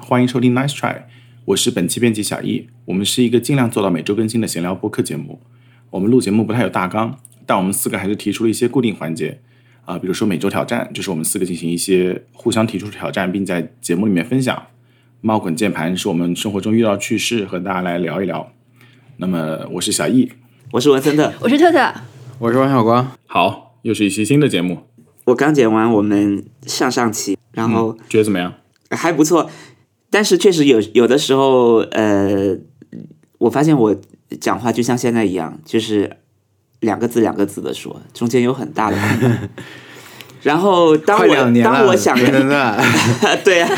欢迎收听 Nice Try，我是本期编辑小易。我们是一个尽量做到每周更新的闲聊播客节目。我们录节目不太有大纲，但我们四个还是提出了一些固定环节啊、比如说每周挑战，就是我们四个进行一些互相提出挑战，并在节目里面分享。猫滚键盘是我们生活中遇到趣事和大家来聊一聊。那么我是小易，我是文森特。我是特特，我是王小光，好，又是一期新的节目，我刚剪完我们上上期，然后觉得怎么样？还不错，但是确实有有的时候，呃，我发现我讲话就像现在一样，就是两个字两个字的说，中间有很大的。然后当我，当我想 对啊，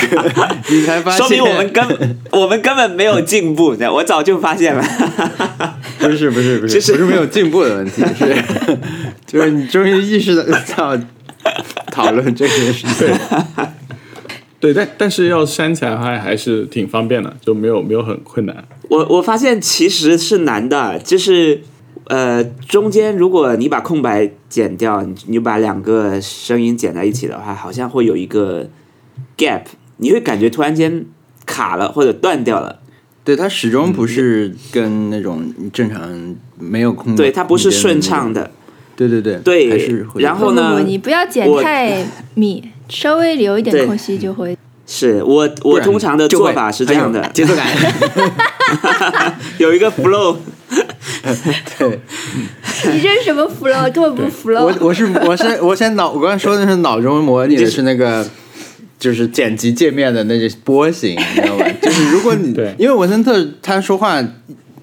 你才发现，说明我们根我们根本没有进步，我早就发现了。不是不是不是就是不是没有进步的问题，是就是你终于意识到讨论这件事情。对，但但是要删起来的话还是挺方便的，就没有没有很困难。我我发现其实是难的，就是呃，中间如果你把空白剪掉，你你把两个声音剪在一起的话，好像会有一个 gap，你会感觉突然间卡了或者断掉了。对，它始终不是跟那种正常没有空，对，它不是顺畅。的。对对对对还是会然后呢你不要剪太 密，稍微留一点空隙就会。是我我通常的做法是这样的节奏感。有一个 flow，对，你这是什么 flow？根本不 flow。我我是我是我现在脑我刚才说的是脑中模拟的是那个。就是剪辑界面的那个波形，你知道吧？就是如果你对因为文森特他说话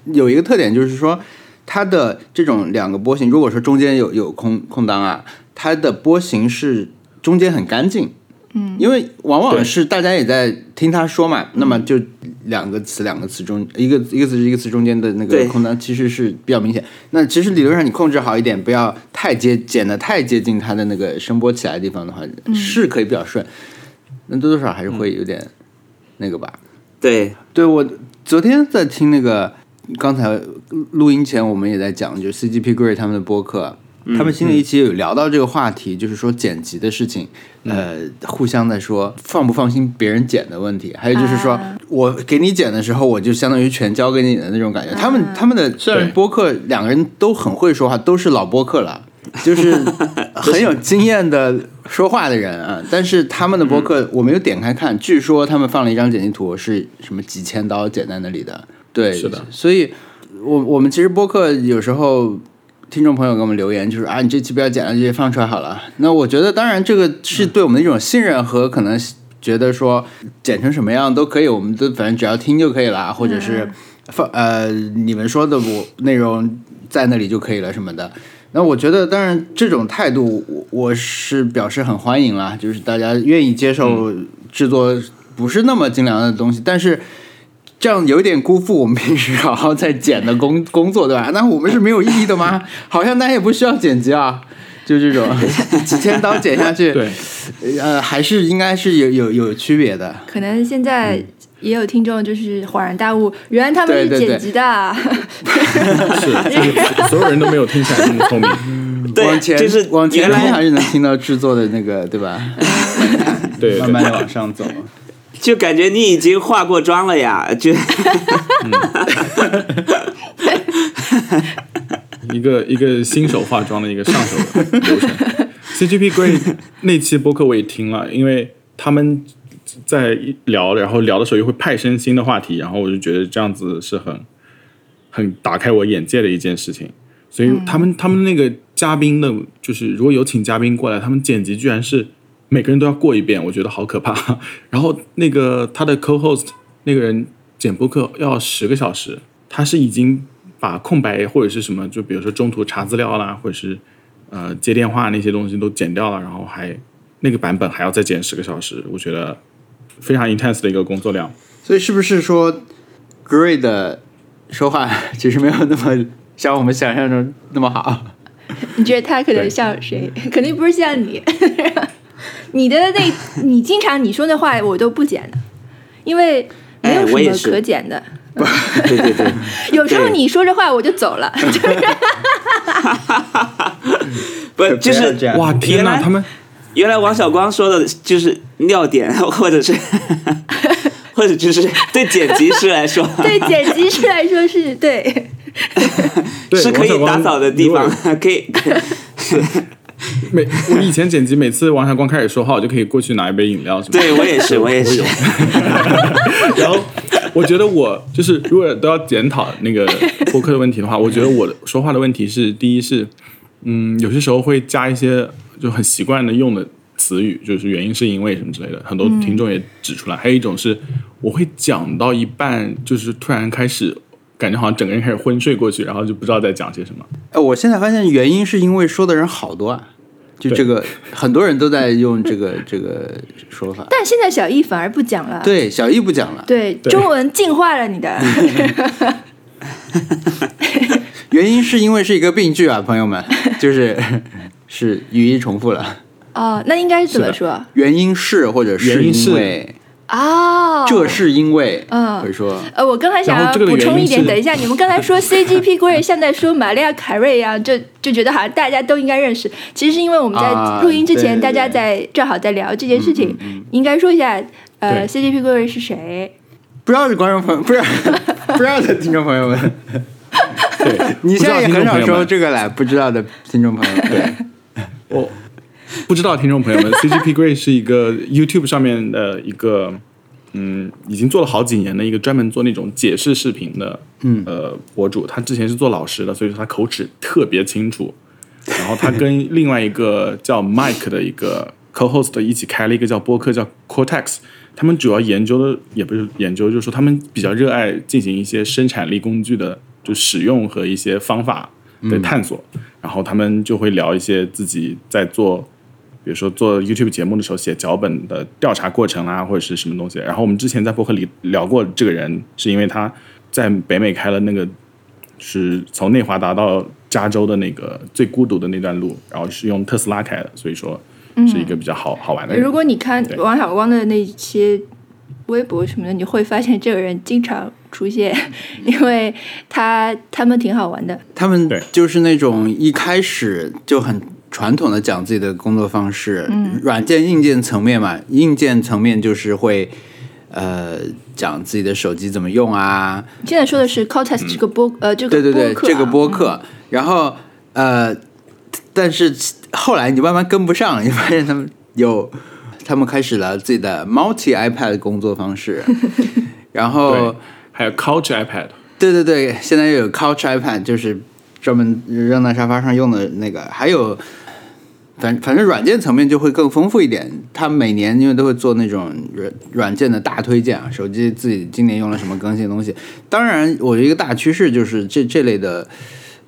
有一个特点，就是说他的这种两个波形，如果说中间有有空空档啊，它的波形是中间很干净。嗯，因为往往是大家也在听他说嘛，那么就两个词两个词中一个一个词一个词中间的那个空档其实是比较明显。那其实理论上你控制好一点，不要太接剪的太接近它的那个声波起来的地方的话，是可以比较顺。那多多少少还是会有点那个吧。对对我昨天在听那个，刚才录音前我们也在讲，就是 CGP Grey 他们的播客，他们新的一期有聊到这个话题，就是说剪辑的事情，呃，互相在说放不放心别人剪的问题，还有就是说、啊。我给你剪的时候，我就相当于全交给你的那种感觉。他们他们的虽然播客两个人都很会说话，都是老播客了。就是很有经验的说话的人啊，但是他们的播客我没有点开看，据说他们放了一张剪辑图，是什么几千刀剪在那里的。对，是的。所以我我们其实播客有时候听众朋友给我们留言，就是啊，你这期不要剪了，直接放出来好了。那我觉得，当然这个是对我们的一种信任和可能觉得说剪成什么样都可以，我们都反正只要听就可以了，或者是放呃你们说的我内容在那里就可以了什么的。那我觉得，当然这种态度我我是表示很欢迎啦，就是大家愿意接受制作不是那么精良的东西，但是这样有点辜负我们平时好好在剪的工工作，对吧？那我们是没有意义的吗？好像大家也不需要剪辑啊，就这种 几千刀剪下去，对，呃，还是应该是有有有区别的。可能现在也有听众就是恍然大悟，原来他们是对对对剪辑的啊。是，就是所有人都没有听起来这么聪明。对，往前就是往前还是能听到制作的那个，对吧？对，慢慢的往上走。就感觉你已经化过妆了呀，就 一个一个新手化妆的一个上手的流程。CGP Grey 那期播客我也听了，因为他们在聊，然后聊的时候又会派生新的话题，然后我就觉得这样子是很很打开我眼界的一件事情。所以他们、他们那个嘉宾的，就是如果有请嘉宾过来，他们剪辑居然是每个人都要过一遍，我觉得好可怕。然后那个他的 co-host 那个人剪播客要十个小时，他是已经把空白或者是什么，就比如说中途查资料啦，或者是呃接电话那些东西都剪掉了，然后还那个版本还要再剪十个小时，我觉得非常 intense 的一个工作量。所以是不是说，Gray 的说话其实没有那么像我们想象中那么好？你觉得他可能像谁？肯定不是像你。你的那，你经常你说的话我都不剪的，因为没有什么哎我也是可剪的。对对 对，有时候你说着话我就走了，就是不就是哇，天哪，他们原来王小光说的就是尿点，或者是或者就是对剪辑师来说，对剪辑师来说是对。是可以打扫的地方可以。每我以前剪辑，每次王小光开始说话，我就可以过去拿一杯饮料什么的。对我也是，我也是。然后我觉得我就是，如果都要检讨那个播客的问题的话，我觉得我的说话的问题是，第一是，嗯，有些时候会加一些就很习惯的用的词语，就是原因是因为什么之类的，很多听众也指出来。还有一种是，我会讲到一半，就是突然开始感觉好像整个人开始昏睡过去，然后就不知道在讲些什么。哎，我现在发现原因是因为说的人好多啊，就这个很多人都在用这个 这个说法。但现在小易反而不讲了。对，小易不讲了，对，中文进化了你的。原因是因为是一个病句啊，朋友们，就是是语义重复了。哦，那应该是怎么说？原因是或者是原因是因为，哦，这是因为，嗯。会说。呃，我刚才想要补充一点，等一下，你们刚才说 CGP Grey 像在说玛利亚凯瑞一样，就就觉得好像大家都应该认识。其实是因为我们啊在录音之前，大家在正好在聊这件事情，应该说一下，呃，CGP Grey 是谁？不知道的观众朋友，不知道 不知道的听众朋友们，对，你现在也很少说这个来，不知道的听众朋友们，对，我 不知道听众朋友们，CGP Grey 是一个 YouTube 上面的一个，嗯，已经做了好几年的一个专门做那种解释视频的，嗯，呃，博主。他之前是做老师的，所以说他口齿特别清楚。然后他跟另外一个叫 Mike 的一个 co-host 一起开了一个叫播客叫 Cortex。他们主要研究的也不是研究，就是说他们比较热爱进行一些生产力工具的就使用和一些方法的探索。然后他们就会聊一些自己在做，比如说做 YouTube 节目的时候写脚本的调查过程啊，或者是什么东西。然后我们之前在博客里聊过这个人，是因为他在北美开了那个是从内华达到加州的那个最孤独的那段路，然后是用特斯拉开的，所以说是一个比较好、好玩的人。如果你看王小光的那些微博什么的，你会发现这个人经常出现，因为他他们挺好玩的。他们对就是那种一开始就很传统的讲自己的工作方式，嗯。软件、硬件层面嘛，硬件层面就是会呃讲自己的手机怎么用啊，你现在说的是 Cortex 这个播、呃这个对对对，播客啊。这个播客，然后呃，但是后来你慢慢跟不上，你发现他们有，他们开始了自己的 multi iPad 工作方式，然后，还有 Couch iPad，对对对，现在又有 Couch iPad，就是专门扔在沙发上用的那个，还有。反反正软件层面就会更丰富一点，他每年因为都会做那种软软件的大推荐啊，手机自己今年用了什么更新的东西。当然，我觉得一个大趋势就是这这类的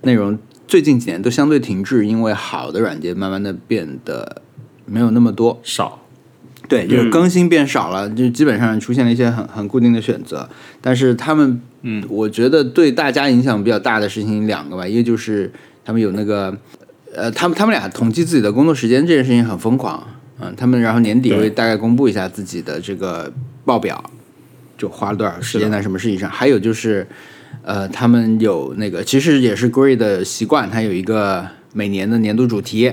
内容最近几年都相对停滞，因为好的软件慢慢的变得没有那么多。少对，就是更新变少了，就基本上出现了一些很很固定的选择。但是他们，嗯，我觉得对大家影响比较大的事情两个吧，一个就是他们有那个，呃，他们他们俩统计自己的工作时间这件事情很疯狂，嗯，他们然后年底会大概公布一下自己的这个报表，就花了多少时间在什么事情上。还有就是，呃，他们有那个其实也是 Grey 的习惯，他有一个每年的年度主题。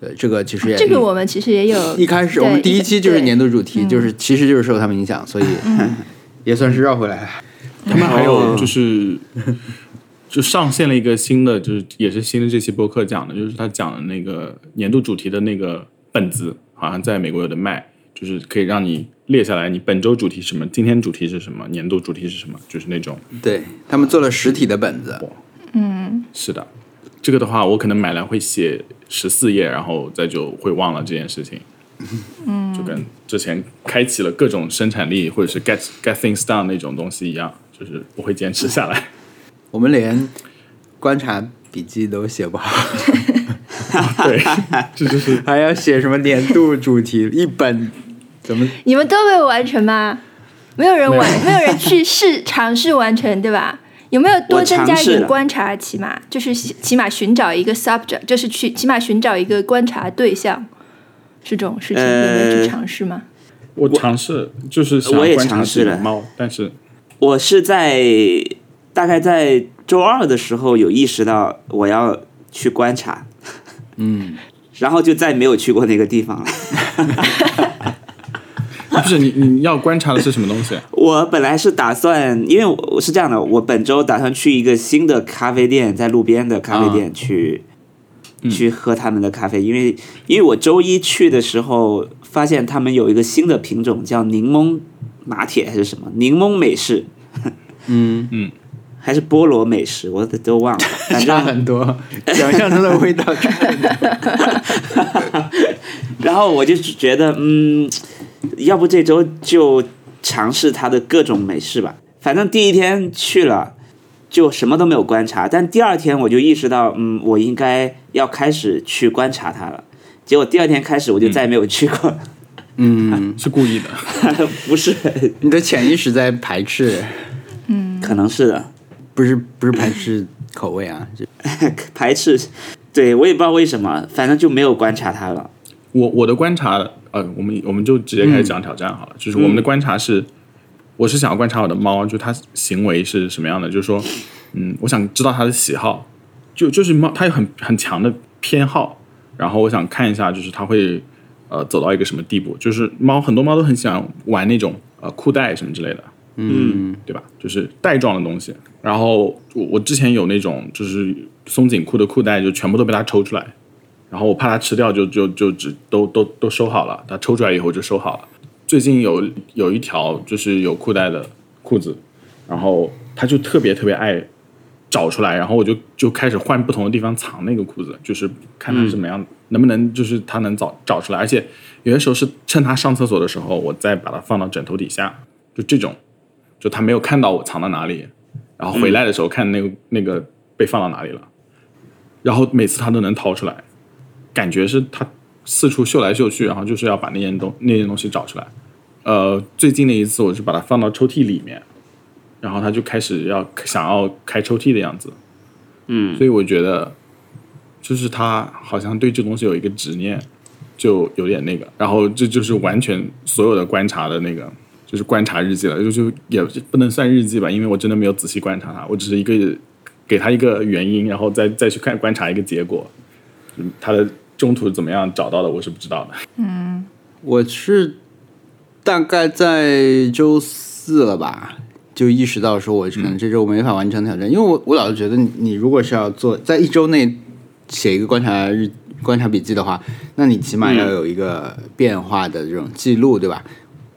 呃，这个其实也这个我们其实也有一开始我们第一期就是年度主题，就是其实就是受他们影响，所以也算是绕回来了。他们还有哦就是，就上线了一个新的，就是也是新的这期播客讲的，就是他讲的那个年度主题的那个本子，好像在美国有的卖，就是可以让你列下来，你本周主题是什么，今天主题是什么，年度主题是什么，就是那种。对他们做了实体的本子，嗯是的，这个的话，我可能买来会写十四页，然后再就会忘了这件事情。嗯，就跟之前开启了各种生产力或者是 get get things done 那种东西一样，就是不会坚持下来。我们连观察笔记都写不好，对，这就是 还要写什么年度主题一本，怎么你们都没有完成吗？没有人完，没有人去试尝试完成，对吧？有没有多增加一点观察？起码就是起起码寻找一个 subject，就是去起码寻找一个观察对象，是这种事情，有没有去呃尝试吗？我尝试，就是想我也观察尝试了这个猫，但是我是在大概在周二的时候有意识到我要去观察，嗯，然后就再没有去过那个地方了。不是你你要观察的是什么东西？我本来是打算，因为我我是这样的，我本周打算去一个新的咖啡店，在路边的咖啡店去、去喝他们的咖啡，因为因为我周一去的时候发现他们有一个新的品种叫柠檬拿铁还是什么柠檬美式，嗯。嗯，还是菠萝美食，我都忘了，反差正很多，想象中的味道。然后我就觉得，嗯，要不这周就尝试它的各种美式吧。反正第一天去了，就什么都没有观察，但第二天我就意识到，嗯，我应该要开始去观察它了。结果第二天开始，我就再也没有去过。嗯，是故意的。不是，你的潜意识在排斥，嗯可能是的，不是不是排斥口味啊，就排斥。对我也不知道为什么，反正就没有观察它了。我我的观察，呃，我们我们就直接开始讲挑战好了。就是我们的观察是，我是想要观察我的猫，就它行为是什么样的。就是说，嗯，我想知道它的喜好，就就是猫，它有很很强的偏好，然后我想看一下，就是它会呃走到一个什么地步。就是猫很多猫都很喜欢玩那种呃裤带什么之类的，嗯对吧？就是带状的东西。然后我我之前有那种就是松紧裤的裤带，就全部都被它抽出来，然后我怕它吃掉就，就就只都都都收好了。它抽出来以后就收好了。最近有有一条就是有裤带的裤子，然后它就特别特别爱找出来，然后我就就开始换不同的地方藏那个裤子，就是看它怎么样，能不能就是它能找找出来。而且有些时候是趁它上厕所的时候，我再把它放到枕头底下，就这种，就他没有看到我藏到哪里，然后回来的时候看那个、那个被放到哪里了，然后每次他都能掏出来，感觉是他四处嗅来嗅去，然后就是要把那件东那件东西找出来。呃，最近的一次我是把它放到抽屉里面，然后他就开始要想要开抽屉的样子，嗯，所以我觉得就是他好像对这东西有一个执念，就有点那个，然后这就是完全所有的观察的那个。就是观察日记了，就就也不能算日记吧，因为我真的没有仔细观察它，我只是一个给它一个原因，然后再再去看观察一个结果。嗯，它的中途怎么样找到的，我是不知道的。嗯我是大概在周四了吧，就意识到说我可能这周没法完成挑战，因为我我老是觉得你你如果是要做在一周内写一个观察日观察笔记的话，那你起码要有一个变化的这种记录，对吧？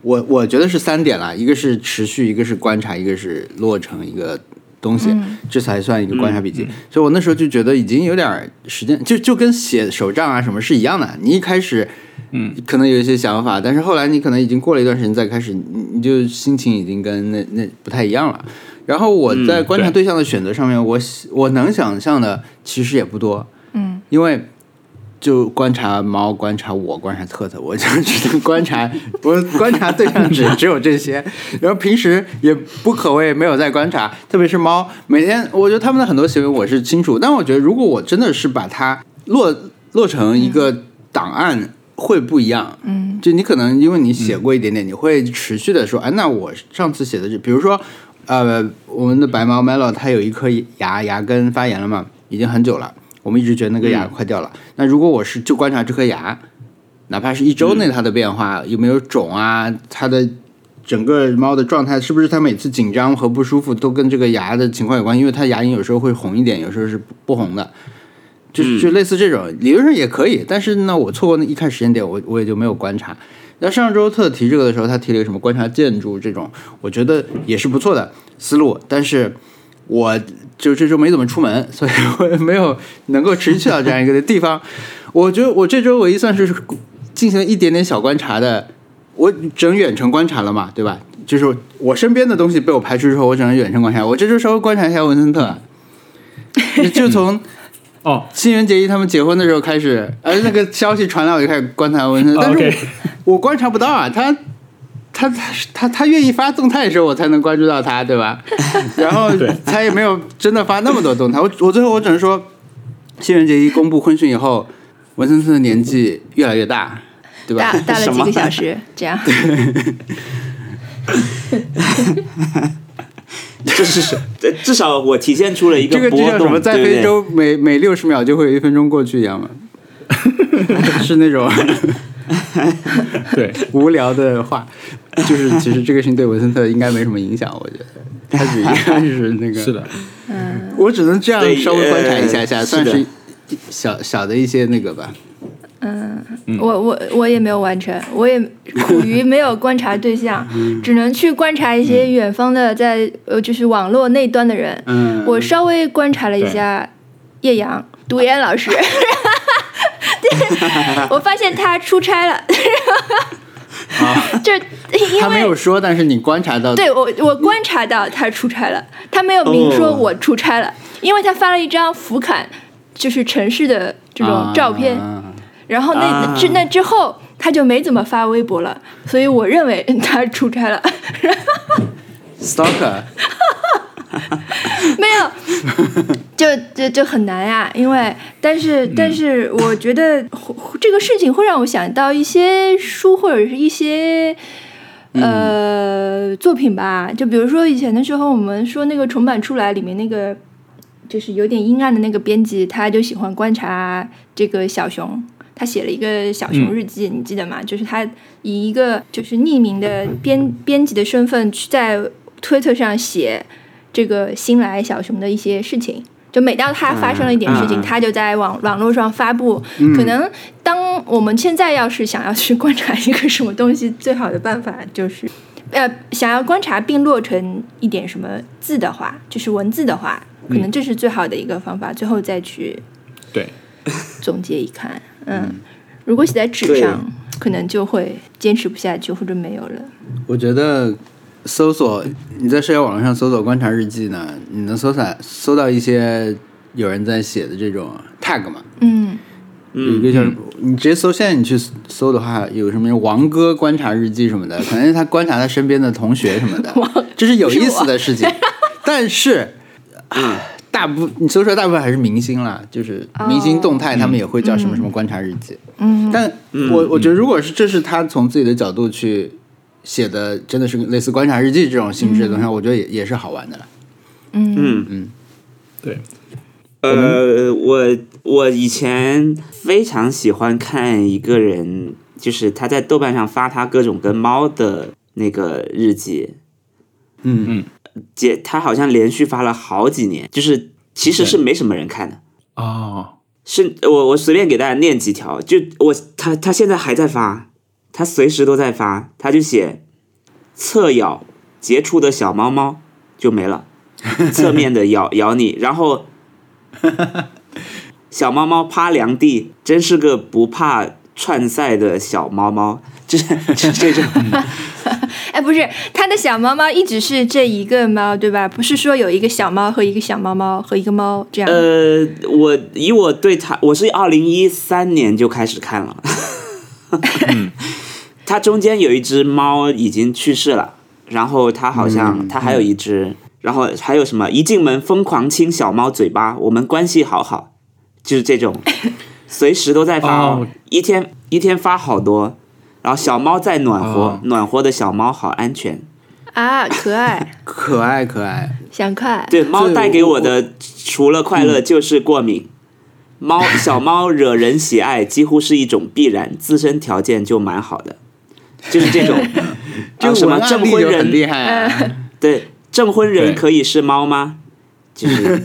我我觉得是三点啦，一个是持续，一个是观察，一个是落成一个东西，这才算一个观察笔记。所以我那时候就觉得已经有点时间，就就跟写手账啊什么是一样的。你一开始，嗯，可能有一些想法，但是后来你可能已经过了一段时间再开始，你你就心情已经跟那那不太一样了。然后我在观察对象的选择上面，我我能想象的其实也不多，嗯，因为。就观察猫，观察我，观察特特，我就只能观察，我观察对象只 只有这些。然后平时也不可谓没有在观察，特别是猫，每天我觉得它们的很多行为我是清楚，但我觉得如果我真的是把它落落成一个档案，会不一样。嗯，就你可能因为你写过一点点，你会持续的说，哎，那我上次写的这，比如说，呃，我们的白猫 Melo 它有一颗牙牙根发炎了嘛，已经很久了。我们一直觉得那个牙快掉了。那如果我是就观察这颗牙，哪怕是一周内它的变化、有没有肿啊，它的整个猫的状态是不是它每次紧张和不舒服都跟这个牙的情况有关？因为它牙龈有时候会红一点，有时候是不红的，就就类似这种，理论上也可以。但是呢，我错过那一看时间点，我我也就没有观察。那上周特提这个的时候，他提了一个什么观察建筑这种，我觉得也是不错的思路，但是。我就这周没怎么出门，所以我也没有能够持续到这样一个地方。我觉得我这周唯一算是进行了一点点小观察的，我整远程观察了嘛，对吧？就是我身边的东西被我排除之后，我只能远程观察。我这周稍微观察一下文森特，就从哦，新垣结衣他们结婚的时候开始，而，那个消息传来，我就开始观察文森特，但是我、我观察不到啊，他。他他他他愿意发动态的时候，我才能关注到他，对吧？然后他也没有真的发那么多动态。我我最后我只能说，新人节一公布婚讯以后，文森特的年纪越来越大，对吧大？大了几个小时，这样。这是什？这至少我体现出了一个这个就波动，像什么在非洲每每六十秒就会有一分钟过去一样嘛，是那种 对，无聊的话，就是其实这个事情对文森特应该没什么影响，我觉得。他只应该是那个是的，嗯。我只能这样稍微观察一下下，算是小小的一些那个吧。嗯我我我也没有完成，我也苦于没有观察对象，只能去观察一些远方的在呃就是网络那端的人。嗯，我稍微观察了一下叶阳独眼老师，我发现他出差了，就因他没有说，但是你观察到，对我我观察到他出差了，他没有明说哦。我出差了，因为他发了一张福坎就是城市的这种照片，啊然后那啊。之那之后他就没怎么发微博了，所以我认为他出差了。stalker，没有，就就就很难呀、因为但是但是我觉得这个事情会让我想到一些书或者是一些。呃，作品吧，就比如说以前的时候，我们说那个重版出来里面那个，就是有点阴暗的那个编辑，他就喜欢观察这个小熊，他写了一个小熊日记，你记得吗？就是他以一个就是匿名的编编辑的身份去在推特上写这个新来小熊的一些事情。就每当他发生了一点事情，他就在网网络上发布。可能当我们现在要是想要去观察一个什么东西，最好的办法就是，呃，想要观察并落成一点什么字的话，就是文字的话，可能这是最好的一个方法。最后再去对，总结一看，嗯，如果写在纸上，可能就会坚持不下去，或者没有了。我觉得搜索你在社交网络上搜索观察日记呢，你能搜到搜到一些有人在写的这种 tag 嘛？嗯，有一个叫、你直接搜，现在你去搜的话，有什么王哥观察日记什么的，可能他观察他身边的同学什么的，这是有意思的事情。但是，啊大部你搜出来大部分还是明星啦，就是明星动态，他们也会叫什么什么观察日记。嗯，但我我觉得，如果是这是他从自己的角度去写的，真的是类似观察日记这种性质的东西，我觉得也也是好玩的了。嗯。嗯。对，呃，我我以前非常喜欢看一个人，就是他在豆瓣上发他各种跟猫的那个日记，嗯。嗯，姐他好像连续发了好几年，就是其实是没什么人看的。哦，是我我随便给大家念几条，就我他他现在还在发，他随时都在发，他就写侧咬杰出的小猫猫就没了，侧面的咬咬你，然后 小猫猫趴凉地，真是个不怕串赛的小猫猫，就是就是这种，哎，不是，他的小猫猫一直是这一个猫，对吧？不是说有一个小猫和一个小猫猫和一个猫这样。呃，我以我对他，我是二零一三年就开始看了，它中间有一只猫已经去世了，然后它好像它还有一只，然后还有什么一进门疯狂亲小猫嘴巴，我们关系好好，就是这种，随时都在发哦。一天一天发好多，然后小猫在暖和，哦。暖和的小猫好安全，啊，可爱，可爱可爱，想快。对，猫带给我我的除了快乐就是过敏。猫小猫惹人喜爱，几乎是一种必然，自身条件就蛮好的，就是这种。这个啊什么证婚人？很厉害啊。对，证婚人可以是猫吗？就是，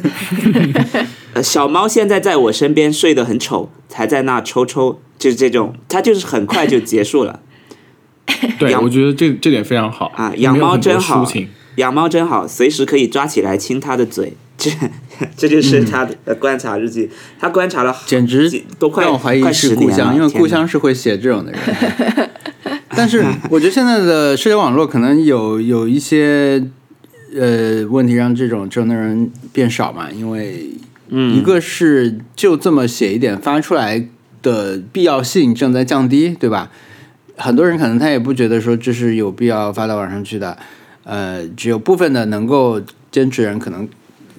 呃，小猫现在在我身边睡得很丑，还在那抽抽，就是这种，它就是很快就结束了。对，养我觉得这这点非常好啊养猫真好养猫真好，随时可以抓起来亲它的嘴。这 这就是他的观察日记，他观察了简直都快让我怀疑快是故乡，因为故乡是会写这种的人。但是我觉得现在的社交网络可能有有一些呃问题，让这种这种的人变少嘛。因为嗯一个是就这么写一点发出来的必要性正在降低，对吧？很多人可能他也不觉得说这是有必要发到网上去的，呃，只有部分的能够坚持人可能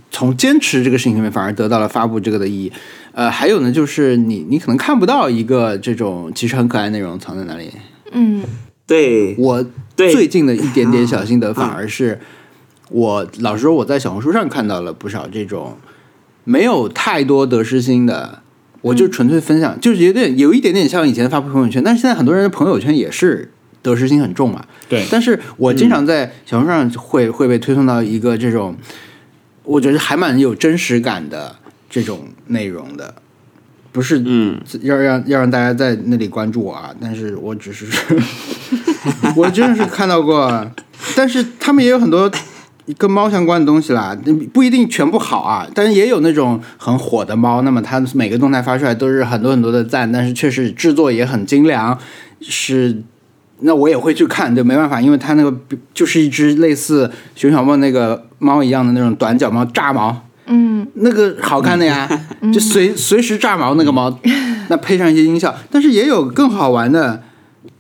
从坚持这个事情里面反而得到了发布这个的意义。呃，还有呢，就是你你可能看不到一个这种其实很可爱内容藏在哪里。嗯，对我最近的一点点小心得，反而是我老实说，我在小红书上看到了不少这种没有太多得失心的。我就纯粹分享，就是有点有一点点像以前发朋友圈，但是现在很多人的朋友圈也是得失心很重嘛。对，但是我经常在小红书上会会被推送到一个这种，我觉得还蛮有真实感的这种内容的，不是嗯，要让要让大家在那里关注我啊，但是我只是 我真的是看到过，但是他们也有很多跟猫相关的东西啦，不一定全部好啊，但是也有那种很火的猫，那么它每个动态发出来都是很多很多的赞，但是确实制作也很精良，是。那我也会去看，对，没办法，因为它那个就是一只类似熊小梦那个猫一样的那种短脚猫炸毛，嗯，那个好看的呀，就随随时炸毛那个猫，那配上一些音效，但是也有更好玩的，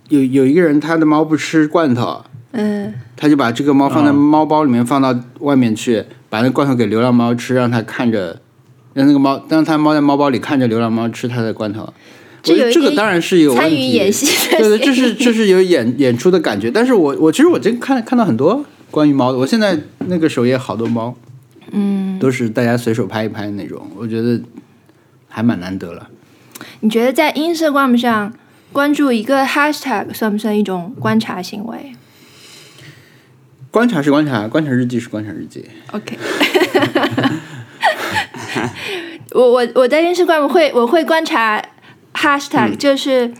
有有一个人他的猫不吃罐头，嗯，他就把这个猫放在啊猫包里面放到外面去，把那罐头给流浪猫吃，让它看着，让那个猫让它猫在猫包里看着流浪猫吃它的罐头。这这个当然是有问参与题演戏对对，这是这是有演演出的感觉。但是我我其实我真看看到很多关于猫的，我现在那个首页好多猫，嗯，都是大家随手拍一拍那种，我觉得还蛮难得了。你觉得在 Instagram 上关注一个 hashtag 算不算一种观察行为观察是观察，观察日记是观察日记。？OK，我我我在 Instagram 会我会观察 hashtag，、就是。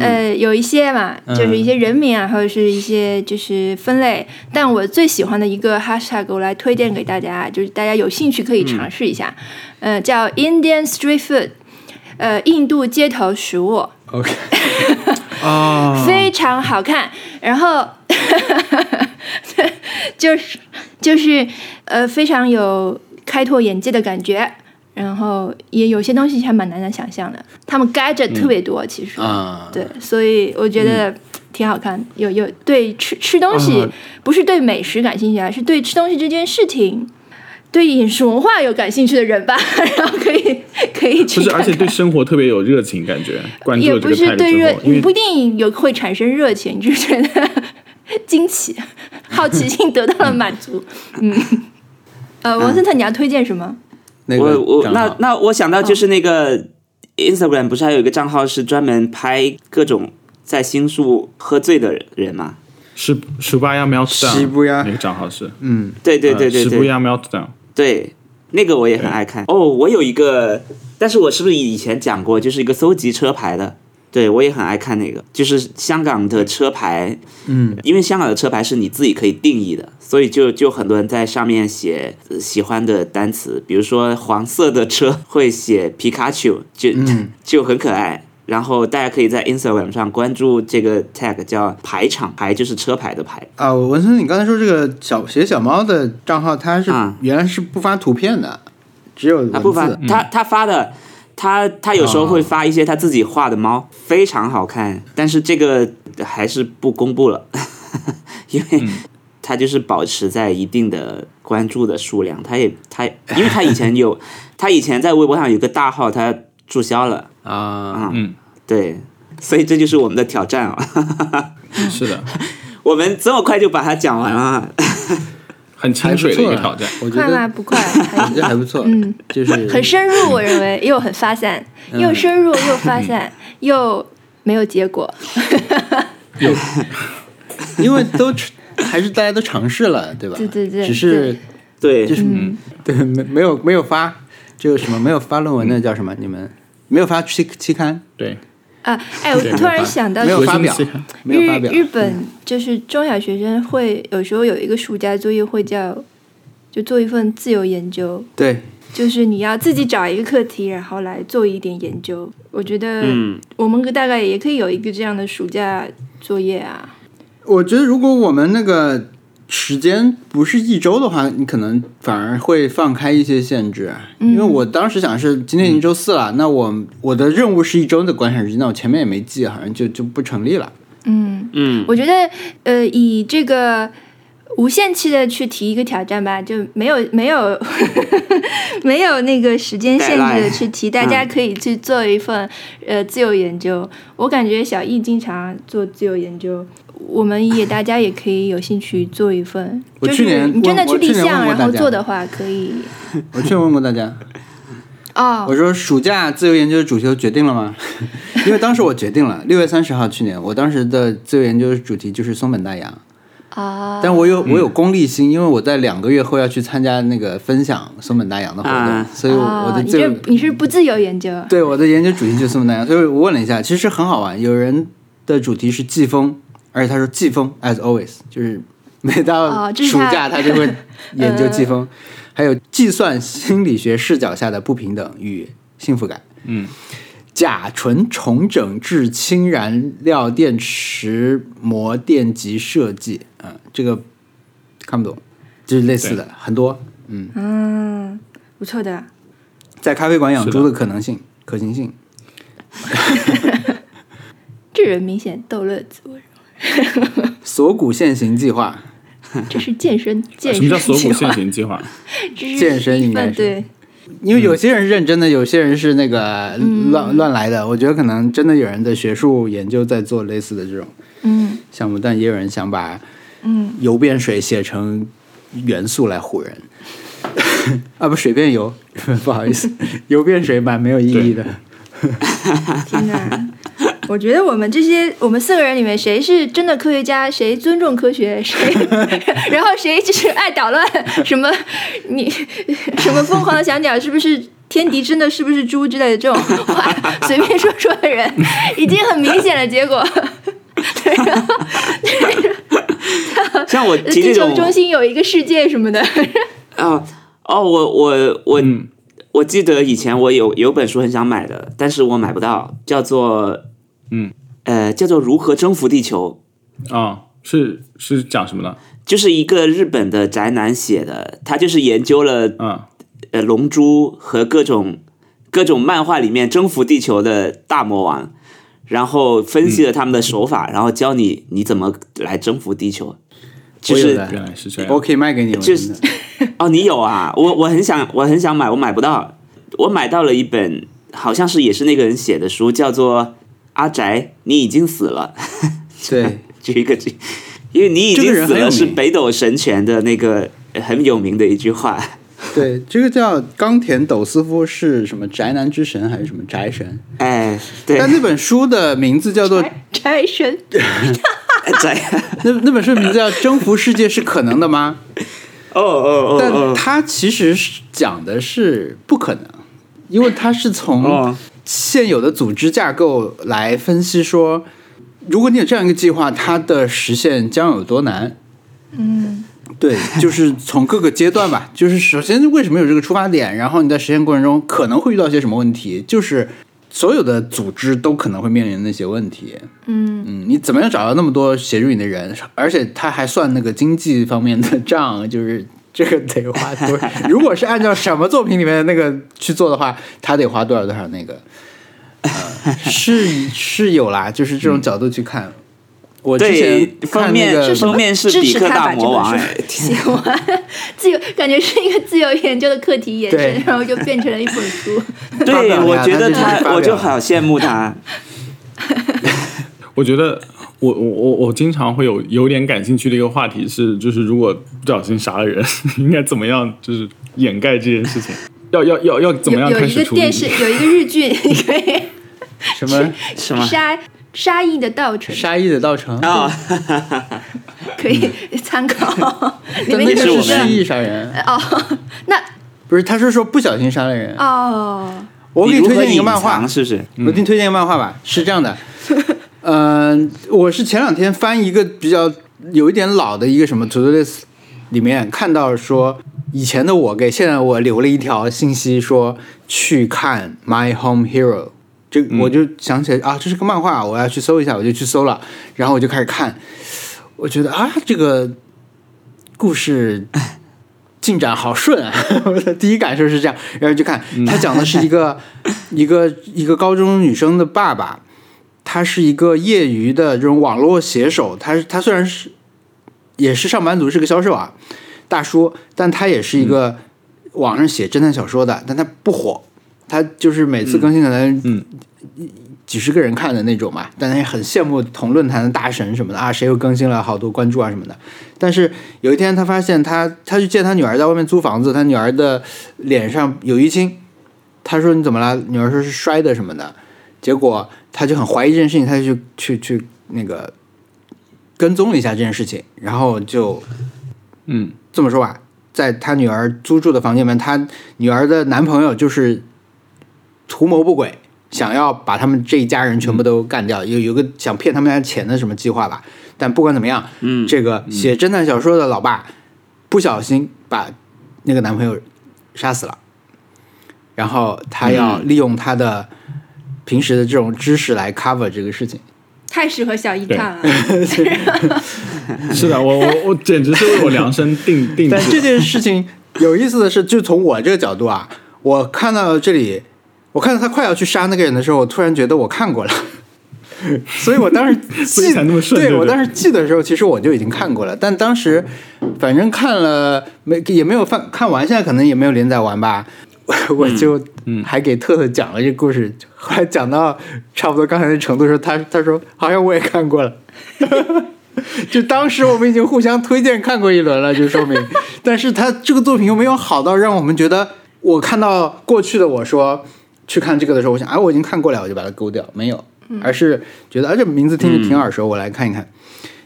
呃，有一些嘛，就是一些人名啊，或者是一些就是分类。但我最喜欢的一个 hashtag，我来推荐给大家，就是大家有兴趣可以尝试一下。呃，叫 Indian Street Food，呃，印度街头食物。OK，啊，非常好看，然后 就是就是呃非常有开拓眼界的感觉，然后也有些东西还蛮难以想象的。他们 gadget 特别多，其实、啊，对，所以我觉得挺好看。有有对吃吃东西、啊不是对美食感兴趣，而是对吃东西这件事情。对饮食文化有感兴趣的人吧，然后可以可以去不是，而且对生活特别有热情，感觉关注也不是对热你不一定有会产生热情，你只是觉得惊奇、好奇心得到了满足。嗯，呃，王森特，你要推荐什么？那个我我那那我想到就是那个 Instagram 不是还有一个账号是专门拍各种在新宿喝醉的人吗？是十八亚 meltdown，西布亚那个账号是，嗯，对对对对对十八亚 meltdown，对，那个我也很爱看。哦，我有一个，但是我是不是以前讲过，就是一个搜集车牌的？对，我也很爱看那个，就是香港的车牌，嗯，因为香港的车牌是你自己可以定义的，所以就就很多人在上面写呃喜欢的单词，比如说黄色的车会写皮卡丘，就、嗯 就很可爱。然后大家可以在 Instagram 上关注这个 tag 叫牌场，牌就是车牌的牌。啊，文森，你刚才说这个小写小猫的账号，它是、啊原来是不发图片的，只有文字。他不发，他他发的，他他有时候会发一些他自己画的猫，非常好看，但是这个还是不公布了，因为他就是保持在一定的关注的数量，他也他，因为他以前有，他以前在微博上有个大号，他注销了，啊，嗯，对，所以这就是我们的挑战啊，是的，我们这么快就把它讲完了，很清水的一个挑战。我觉快吗？不快，还我觉得还不错，嗯，就是很深入，我认为又很发散，又深入又发散，又没有结果。因为都还是大家都尝试了，对吧？对对对只是对，就是嗯对没没有没有发，这个什么没有发论文的叫什么？你们没有发期期刊，对，啊，哎，我突然想到，核没有发表日没有发表。日本就是中小学生会有时候有一个暑假作业会叫，就做一份自由研究，对，就是你要自己找一个课题，然后来做一点研究。我觉得嗯，我们大概也可以有一个这样的暑假作业啊。我觉得如果我们那个时间不是一周的话，你可能反而会放开一些限制，因为我当时想是今天已经周四了，那我我的任务是一周的观察日记，那我前面也没记，好像就就不成立了。嗯，嗯，我觉得呃，以这个无限期的去提一个挑战吧，就没有没有 没有那个时间限制的去提，大家可以去做一份呃自由研究。我感觉小易经常做自由研究。我们也大家也可以有兴趣做一份，就是我去年你真的去立项，然后做的话，可以。我去年问过大家，哦。我说暑假自由研究的主题都决定了吗？因为当时我决定了，六月三十号去年，我当时的自由研究的主题就是松本大洋，啊，但我有我有功利心，因为我在两个月后要去参加那个分享松本大洋的活动，啊。所以我的自由、这你是不自由研究。对我的研究主题就是松本大洋，所以我问了一下，其实很好玩。有人的主题是季风，而且他说季风 as always，就是每到暑假 他就会研究季风，还有计算心理学视角下的不平等与幸福感。嗯，甲醇重整至氢燃料电池膜电极设计，嗯、这个看不懂，就是类似的很多。嗯嗯，不错的。在咖啡馆养猪的可能性、可行性。这人明显逗乐子，我 锁骨现行计划，这是健身 健什么叫锁骨现行计划？这是健身应该对，因为有些人认真的，有些人是那个乱、乱来的。我觉得可能真的有人的学术研究在做类似的这种嗯项目，但也有人想把嗯，油变水写成元素来唬人。啊，不，水变油，不好意思，油变水蛮没有意义的。天哪！我觉得我们这些我们四个人里面，谁是真的科学家，谁尊重科学，谁，然后谁就是爱捣乱，什么你什么疯狂的想讲是不是天敌真的是不是猪之类的这种话，随便说说的人，已经很明显了。结果，对，然后像我提地这种球中心有一个世界什么的，啊哦，我我我、嗯我记得以前我有有本书很想买的，但是我买不到，叫做嗯呃叫做《如何征服地球》，啊，是是讲什么的？就是一个日本的宅男写的，他就是研究了嗯呃龙珠和各种各种漫画里面征服地球的大魔王，然后分析了他们的手法，然后教你你怎么来征服地球。就是原来是这样。我可以卖给你们。就是哦，你有啊？我我很想我很想买，我买不到。我买到了一本，好像是也是那个人写的书，叫做《阿宅，你已经死了》。对，这一个这，因为你已这个经死了，人很有名是北斗神拳的那个呃很有名的一句话。对，这个叫冈田斗司夫是什么宅男之神还是什么宅神？哎，对，但那本书的名字叫做宅神 宅，那那本书名字叫《征服世界是可能的吗》？哦哦但哦它其实是讲的是不可能，因为它是从哦现有的组织架构来分析说，如果你有这样一个计划，它的实现将有多难。嗯对，就是从各个阶段吧，就是首先为什么有这个出发点，然后你在实现过程中可能会遇到些什么问题，就是所有的组织都可能会面临那些问题。嗯嗯，你怎么样找到那么多协助你的人？而且他还算那个经济方面的账，就是这个得花多。如果是按照什么作品里面的那个去做的话，他得花多少多少那个。呃、是是有啦，就是这种角度去看。我之前对，封面那个封面是支比克大魔王，喜欢自由，感觉是一个自由研究的课题延伸，然后就变成了一本书。对，我觉得他我就好羡慕他。我觉得我我我我经常会有有点感兴趣的一个话题是，就是如果不小心杀了人，应该怎么样就是掩盖这件事情？要要要要怎么样有有一？个电视，有一个日剧，你可以什么什么？杀杀意的稻城，杀意的稻城啊、可以 参考。里面是我们个是失个忆杀人，哦，那不是？他是说不小心杀了人。哦，我给你推荐一个漫画，，是不是？我给你推荐一个漫画吧，是这样的，嗯、我是前两天翻一个比较有一点老的一个什么 to do list 里面看到说，以前的我给现在我留了一条信息说去看 My Home Hero，这我就想起来啊，这是个漫画，我要去搜一下，我就去搜了，然后我就开始看，我觉得啊，这个故事。进展好顺啊！我 的第一感受是这样，然后就看他讲的是一个、一个一个高中女生的爸爸，他是一个业余的这种网络写手，他他虽然是也是上班族，是个销售啊，大叔，但他也是一个网上写侦探小说的，但他不火，他就是每次更新可能嗯。几十个人看的那种嘛，但他也很羡慕同论坛的大神什么的啊，谁又更新了好多关注啊什么的。但是有一天他发现他他去见他女儿在外面租房子，他女儿的脸上有淤青，他说你怎么了？女儿说是摔的什么的，结果他就很怀疑这件事情，他就去去去那个跟踪了一下这件事情，然后就嗯，这么说吧，在他女儿租住的房间里面，他女儿的男朋友就是图谋不轨，想要把他们这一家人全部都干掉，有有个想骗他们家钱的什么计划吧。但不管怎么样，嗯，这个写侦探小说的老爸不小心把那个男朋友杀死了，然后他要利用他的平时的这种知识来 cover 这个事情。太适合小一看了。是的，我我我简直是为我量身定 定制但。这件事情有意思的是，就从我这个角度啊，我看到这里，我看到他快要去杀那个人的时候，我突然觉得我看过了。所以我当时记才那么顺对我当时记的时候，其实我就已经看过了，但当时反正看了没也没有翻看完，现在可能也没有连载完吧。我就还给特特讲了这故事，后来讲到差不多刚才那程度的时候，他他说好像我也看过了。就当时我们已经互相推荐看过一轮了，就说明，但是他这个作品又没有好到让我们觉得，我看到过去的我说去看这个的时候，我想，哎，我已经看过了，我就把它勾掉，没有，而是觉得，啊，这名字听着挺耳熟，我来看一看。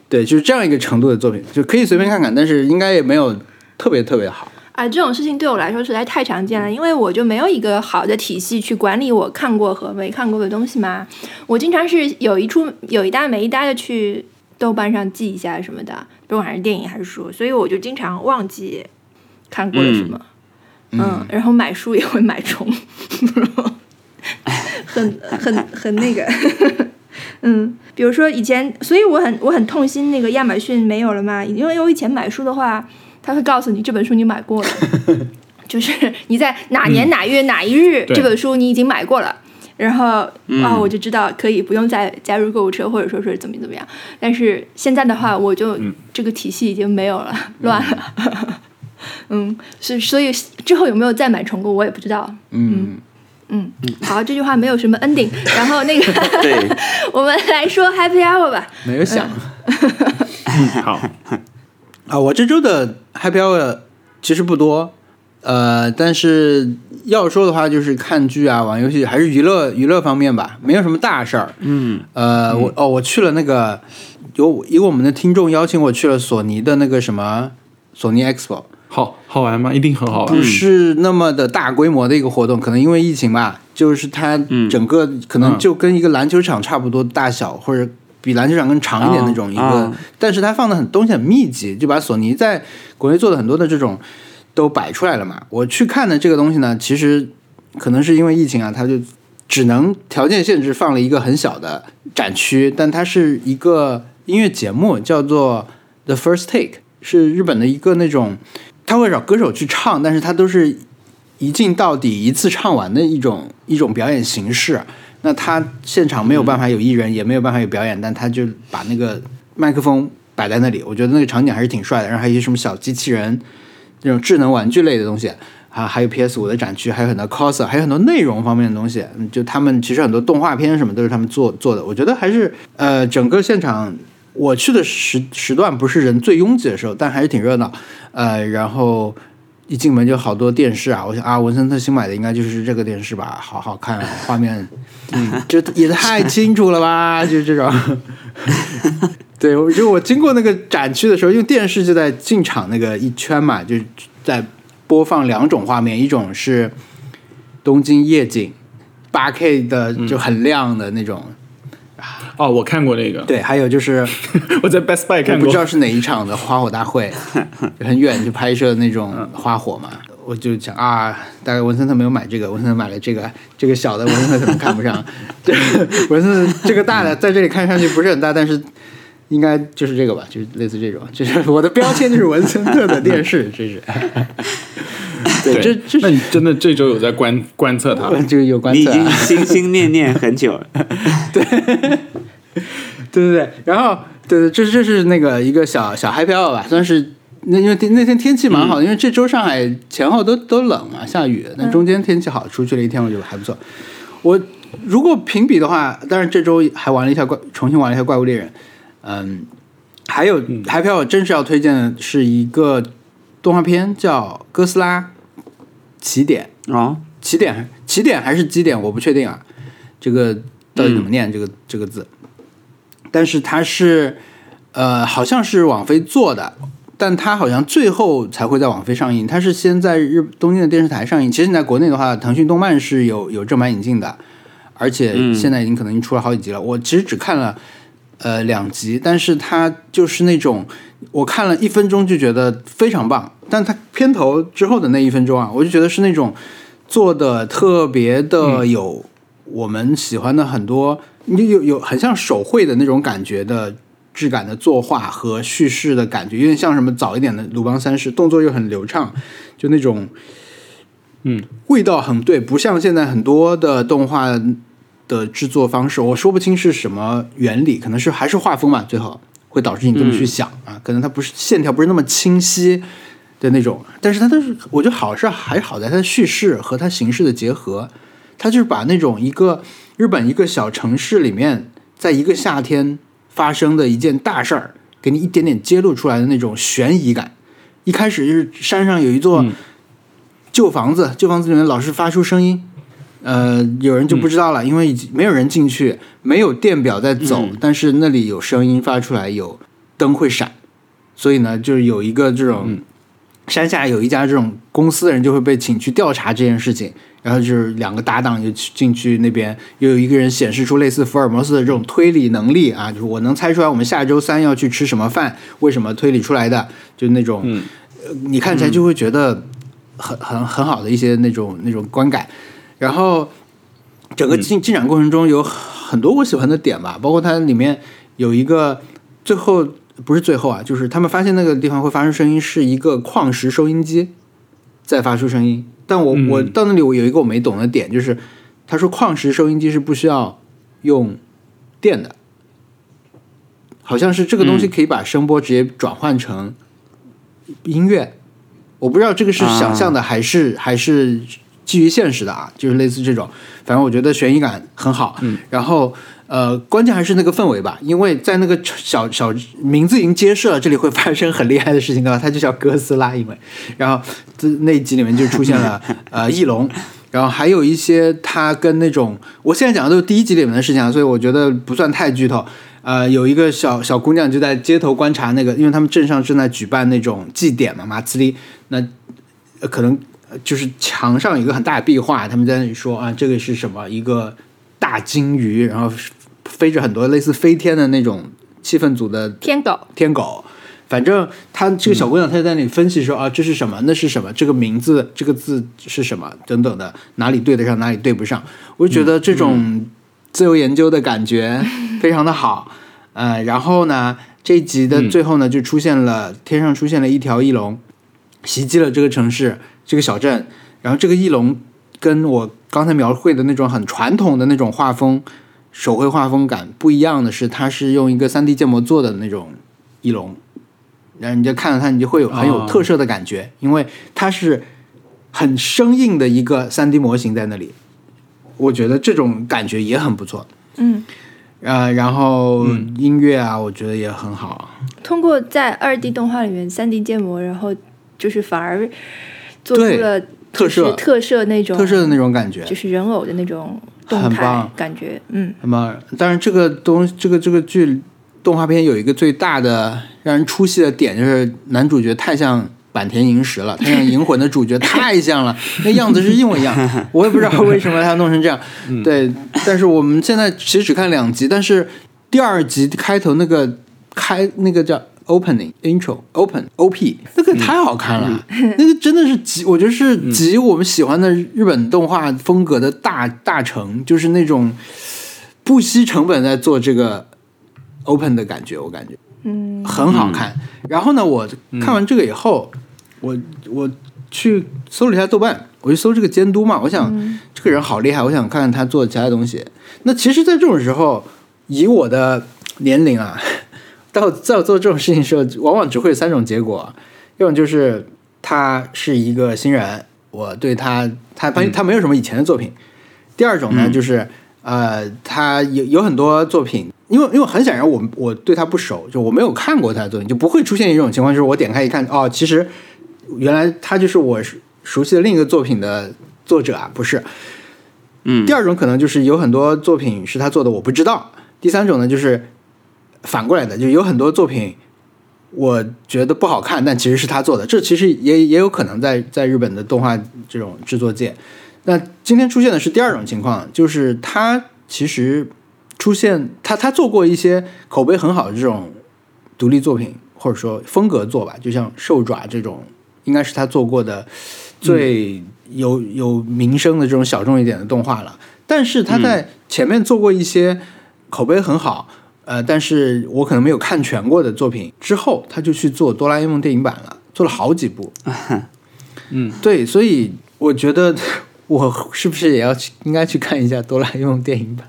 对，就是这样一个程度的作品，就可以随便看看，但是应该也没有特别特别好。啊，这种事情对我来说实在太常见了，因为我就没有一个好的体系去管理我看过和没看过的东西嘛。我经常是有一出有一搭没一搭的去豆瓣上记一下什么的，不管是电影还是书，所以我就经常忘记看过了什么。嗯然后买书也会买重，很 很很那个。嗯，比如说以前，所以我很我很痛心那个亚马逊没有了嘛，因为我以前买书的话，他会告诉你这本书你买过了，就是你在哪年哪月哪一日、对这本书你已经买过了。然后啊、我就知道可以不用再加入购物车，或者说是怎么怎么样。但是现在的话，我就、这个体系已经没有了，乱了。嗯，是所以之后有没有再买重构，我也不知道。嗯，嗯，好，这句话没有什么 ending。然后那个，我们来说 Happy Hour 吧。没有想。好，啊，我这周的 Happy Hour 其实不多，呃，但是要说的话，就是看剧啊、玩游戏，还是娱乐娱乐方面吧，没有什么大事儿。嗯，呃，我哦，我去了那个有有我们的听众邀请我去了索尼的那个什么索尼 Expo，好好玩吗？一定很好玩。不是那么的大规模的一个活动，可能因为疫情吧，就是它整个可能就跟一个篮球场差不多大小，或者比篮球场更长一点那种一个，哦但是它放的很东西很密集，就把索尼在国内做的很多的这种都摆出来了嘛。我去看的这个东西呢，其实可能是因为疫情啊，它就只能条件限制放了一个很小的展区，但它是一个音乐节目，叫做 The First Take，是日本的一个那种，他会找歌手去唱，但是他都是一镜到底、一次唱完的一种一种表演形式。那他现场没有办法有艺人，也没有办法有表演，但他就把那个麦克风摆在那里，我觉得那个场景还是挺帅的。然后还有一些什么小机器人，那种智能玩具类的东西。啊，还有 PS 五的展区，还有很多 coser，还有很多内容方面的东西。嗯就他们其实很多动画片什么都是他们做做的。我觉得还是呃，整个现场我去的时时段不是人最拥挤的时候，但还是挺热闹。呃，然后一进门就好多电视啊，我想啊，文森特新买的应该就是这个电视吧，好好看，画面，嗯，这也太清楚了吧，就这种。对，我就我经过那个展区的时候，因为电视就在进场那个一圈嘛，就在播放两种画面，一种是东京夜景，八 K 的就很亮的那种，哦，我看过那个，对，还有就是 我在 Best Buy 看过。我不知道是哪一场的花火大会，很远就拍摄那种花火嘛。我就想啊，大概文森特没有买这个，文森特买了这个，这个小的文森特可能看不上，对，文森特这个大的在这里看上去不是很大，但是应该就是这个吧，就是类似这种，就是我的标签就是文森特的电视，这是，对，这这那你真的这周有在观观测它？这个有观你已经心心念念很久了。对 对对对，然后对对，这这是那个一个小小 happy hour 吧，算是那因为那天天气蛮好的，因为这周上海前后都都冷嘛，下雨，但中间天气好，出去了一天，我觉得还不错。我如果评比的话，当然这周还玩了一下怪，重新玩了一下怪物猎人，嗯，还有 happy hour 真是要推荐的是一个动画片叫《哥斯拉起点》，哦，起点起起点还是基点，我不确定啊，这个到底怎么念、这个这个字？但是它是呃，好像是网飞做的，但它好像最后才会在网飞上映，它是先在日东京的电视台上映。其实你在国内的话，腾讯动漫是有有正版引进的，而且现在已经可能已经出了好几集了。我其实只看了呃两集，但是它就是那种我看了一分钟就觉得非常棒，但它片头之后的那一分钟啊，我就觉得是那种做的特别的有我们喜欢的很多，你有有很像手绘的那种感觉的质感的作画和叙事的感觉，有点像什么早一点的《鲁邦三世》，动作又很流畅，就那种，嗯，味道很对，不像现在很多的动画的制作方式，我说不清是什么原理，可能是还是画风嘛，最后会导致你这么去想、啊，可能它不是线条不是那么清晰的那种，但是它都是我觉得好是还好在它的叙事和它形式的结合，它就是把那种一个日本一个小城市里面，在一个夏天发生的一件大事儿，给你一点点揭露出来的那种悬疑感。一开始就是山上有一座旧房子，旧房子里面老是发出声音，呃，有人就不知道了，因为没有人进去，没有电表在走，但是那里有声音发出来，有灯会闪，所以呢，就是有一个这种、山下有一家这种公司的人就会被请去调查这件事情，然后就是两个搭档就去进去那边，又有一个人显示出类似福尔摩斯的这种推理能力啊，就是我能猜出来我们下周三要去吃什么饭，为什么推理出来的，就那种，呃你看起来就会觉得很很很好的一些那种那种观感，然后整个进进展过程中有很多我喜欢的点吧，包括它里面有一个最后不是最后啊，就是他们发现那个地方会发出声音，是一个矿石收音机在发出声音。但我、我到那里我有一个我没懂的点，就是他说矿石收音机是不需要用电的，好像是这个东西可以把声波直接转换成音乐。我不知道这个是想象的还是、还是基于现实的啊，就是类似这种。反正我觉得悬疑感很好，嗯、然后呃，关键还是那个氛围吧，因为在那个小小名字已经揭示了这里会发生很厉害的事情，对吧？它就叫哥斯拉，因为然后这那一集里面就出现了 呃翼龙。然后还有一些它跟那种，我现在讲的都是第一集里面的事情啊，所以我觉得不算太剧透。呃，有一个小小姑娘就在街头观察那个，因为他们镇上正在举办那种祭典嘛，马兹里，那、呃可能就是墙上有一个很大的壁画，他们在那里说啊，这个是什么？一个大金鱼，然后飞着很多类似飞天的那种气氛组的天狗，天狗。反正他这个小姑娘，她就在那里分析说啊，这是什么？那是什么？这个名字，这个字是什么？等等的，哪里对得上，哪里对不上？我就觉得这种自由研究的感觉 非常的好。呃，然后呢，这一集的最后呢，就出现了天上出现了一条翼龙，袭击了这个城市，这个小镇。然后这个翼龙跟我刚才描绘的那种很传统的那种画风、手绘画风感不一样的是，它是用一个三 D 建模做的那种翼龙。然后你就看到它，你就会有很有特色的感觉，因为它是很生硬的一个三 D 模型在那里，我觉得这种感觉也很不错。嗯，呃，然后音乐啊，我觉得也很好。通过在二 D 动画里面三 D 建模，然后就是反而做出了特色是特色那种特色的那种感觉，就是人偶的那种动态很棒感觉，嗯，很棒，当然这个东这个这个剧动画片有一个最大的让人出戏的点，就是男主角太像坂田银时了，他像《银魂》的主角 太像了，那样子是一模一样。我也不知道为什么他弄成这样。对，但是我们现在其实只看两集，但是第二集开头那个开那个叫。Opening intro open OP 那个太好看了，那个真的是集，我觉得是集我们喜欢的日本动画风格的大大成，就是那种不惜成本在做这个 open 的感觉，我感觉，嗯，很好看。然后呢，我看完这个以后，我我去搜了一下豆瓣，我就搜这个监督嘛，我想、这个人好厉害，我想看看他做其他东西。那其实，在这种时候，以我的年龄啊，到在我做这种事情的时候，往往只会有三种结果，一种就是他是一个新人，我对他他他他没有什么以前的作品。第二种呢，就是呃，他有有很多作品，因为因为很显然我我对他不熟，就我没有看过他的作品，就不会出现一种情况，就是我点开一看，哦，其实原来他就是我熟悉的另一个作品的作者啊，不是。嗯第二种可能就是有很多作品是他做的，我不知道。第三种呢，就是反过来的，就有很多作品我觉得不好看，但其实是他做的。这其实也也有可能在在日本的动画这种制作界。那今天出现的是第二种情况，就是他其实出现他他做过一些口碑很好的这种独立作品，或者说风格作吧，就像《兽爪》这种，应该是他做过的最有有名声的这种小众一点的动画了。但是他在前面做过一些口碑很好，呃，但是我可能没有看全过的作品之后，他就去做哆啦 A 梦电影版了，做了好几部。嗯，对，所以我觉得我是不是也要去应该去看一下哆啦 A 梦电影版？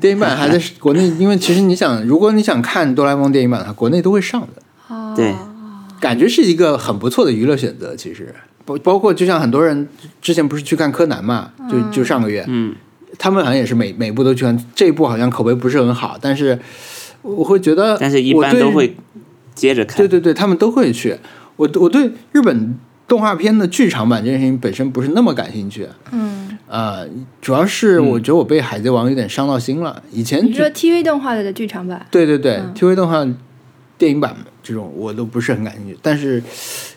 电影版还在国内，因为其实你想，如果你想看哆啦 A 梦电影版的话，国内都会上的。哦对感觉是一个很不错的娱乐选择。其实包包括就像很多人之前不是去看柯南嘛，就就上个月，嗯，他们好像也是每每部都去看，这一部好像口碑不是很好，但是我会觉得，但是一般都会接着看。对对对，他们都会去。我我对日本动画片的剧场版这件事情本身不是那么感兴趣，嗯，呃，主要是我觉得我被海贼王有点伤到心了。以前你说 TV 动画的剧场版，对对对、嗯 t v 动画电影版这种我都不是很感兴趣，但是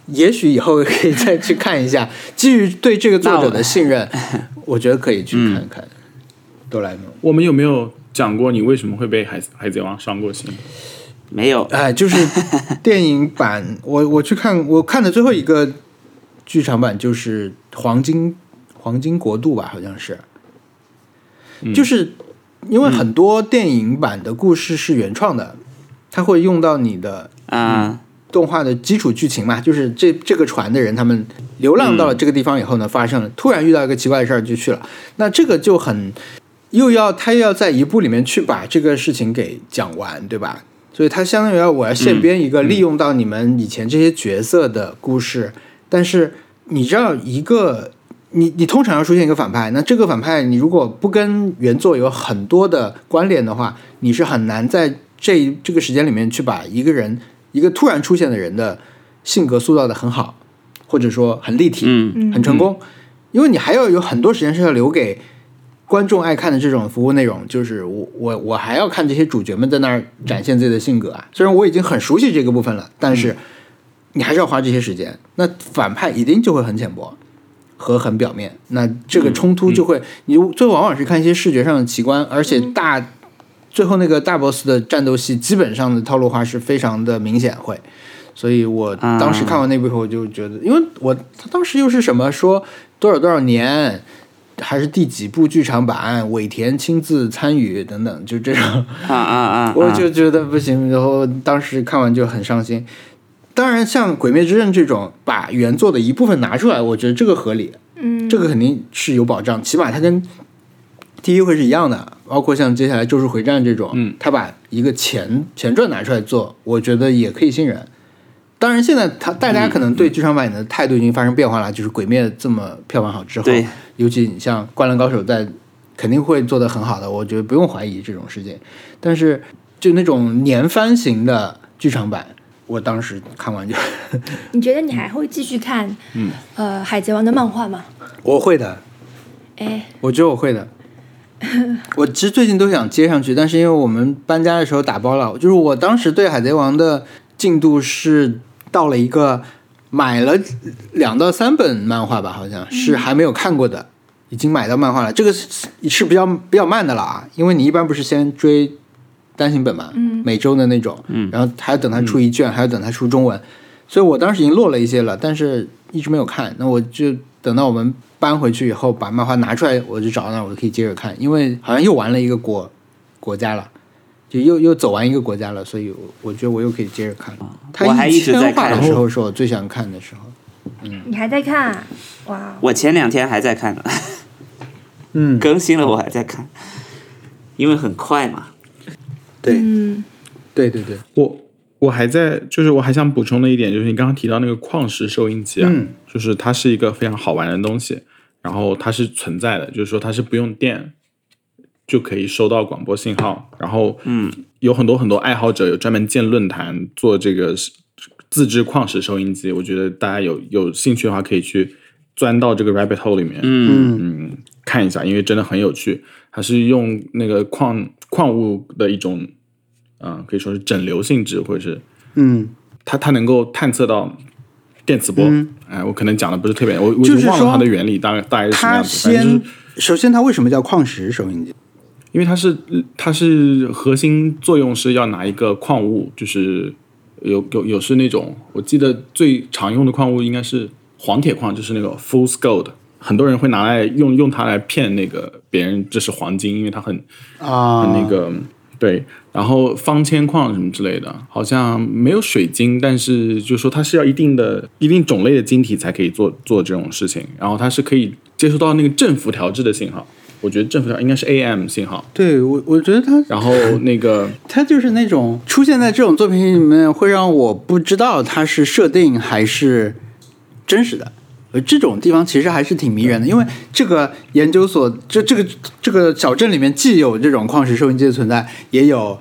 也许以后可以再去看一下。基于对这个作者的信任，我觉得可以去看看《哆啦 A 梦》。我们有没有讲过你为什么会被海海贼王伤过心？没有，哎，就是 电影版，我我去看，我看的最后一个剧场版就是《黄金黄金国度》吧，好像是，就是因为很多电影版的故事是原创的，它会用到你的啊、动画的基础剧情嘛，就是这这个船的人，他们流浪到了这个地方以后呢，发生了突然遇到一个奇怪的事儿就去了，那这个就很又要他又要在一部里面去把这个事情给讲完，对吧？所以他相当于要我要现编一个利用到你们以前这些角色的故事，但是你知道一个。你你通常要出现一个反派，那这个反派你如果不跟原作有很多的关联的话，你是很难在这这个时间里面去把一个人一个突然出现的人的性格塑造的很好，或者说很立体，嗯很成功，因为你还要有很多时间是要留给观众爱看的这种服务内容，就是我我我还要看这些主角们在那儿展现自己的性格啊。虽然我已经很熟悉这个部分了，但是你还是要花这些时间。那反派一定就会很浅薄和很表面，那这个冲突就会，你最后往往是看一些视觉上的奇观，而且大。最后那个大 boss 的战斗戏，基本上的套路化是非常的明显，会，所以我当时看完那部以后，我就觉得，因为我他当时又是什么说多少多少年，还是第几部剧场版，尾田亲自参与等等，就这种，啊啊啊！我就觉得不行，然后当时看完就很伤心。当然，像《鬼灭之刃》这种把原作的一部分拿出来，我觉得这个合理，嗯，这个肯定是有保障，起码它跟第一回是一样的。包括像接下来《咒术回战》这种，嗯他把一个前前传拿出来做，我觉得也可以信任。当然，现在他大家可能对剧场版的态度已经发生变化了，就是《鬼灭》这么票房好之后，尤其你像《灌篮高手》在肯定会做得很好的，我觉得不用怀疑这种事情。但是就那种年番型的剧场版，我当时看完就 你觉得你还会继续看嗯呃《海贼王》的漫画吗？我会的，哎，我觉得我会的。我其实最近都想接上去，但是因为我们搬家的时候打包了，就是我当时对《海贼王》的进度是到了一个买了两到三本漫画吧，好像是还没有看过的，已经买到漫画了。这个是是比较比较慢的了啊，因为你一般不是先追单行本嘛，嗯每周的那种，嗯然后还要等它出一卷，还要等它出中文，所以我当时已经落了一些了，但是一直没有看。那我就等到我们搬回去以后，把漫画拿出来，我就找到那，我就可以接着看，因为好像又玩了一个国国家了。就又又走完一个国家了，所以我我觉得我又可以接着看。它我还一直在千话看的时候是我最想看的时候。嗯你还在看啊？哇，我前两天还在看呢，嗯，更新了我还在看，因为很快嘛。对嗯对对对，我我还在，就是我还想补充的一点，就是你刚刚提到那个矿石收音机啊，嗯就是它是一个非常好玩的东西，然后它是存在的，就是说它是不用电就可以收到广播信号，然后嗯，有很多很多爱好者有专门建论坛做这个自制矿石收音机，我觉得大家有有兴趣的话可以去钻到这个 rabbit hole 里面，嗯，嗯，看一下，因为真的很有趣。它是用那个矿矿物的一种，嗯、可以说是整流性质，或者是嗯，它它能够探测到电磁波。哎，我可能讲的不是特别，我我已就忘了说它的原理大概大概是什么样子。首先它为什么叫矿石收音机？因为它是它是核心作用是要拿一个矿物，就是有有有是那种，我记得最常用的矿物应该是黄铁矿，就是那个 fool's gold，很多人会拿来用用它来骗那个别人这是黄金，因为它很啊，很那个对，然后方铅矿什么之类的，好像没有水晶，但是就说它是要一定的一定种类的晶体才可以做做这种事情，然后它是可以接收到那个振幅调制的信号，我觉得正负调应该是 AM 信号，对我我觉得它然后那个 它就是那种出现在这种作品里面，会让我不知道它是设定还是真实的。呃，这种地方其实还是挺迷人的，因为这个研究所，这这个这个小镇里面既有这种矿石收音机的存在，也有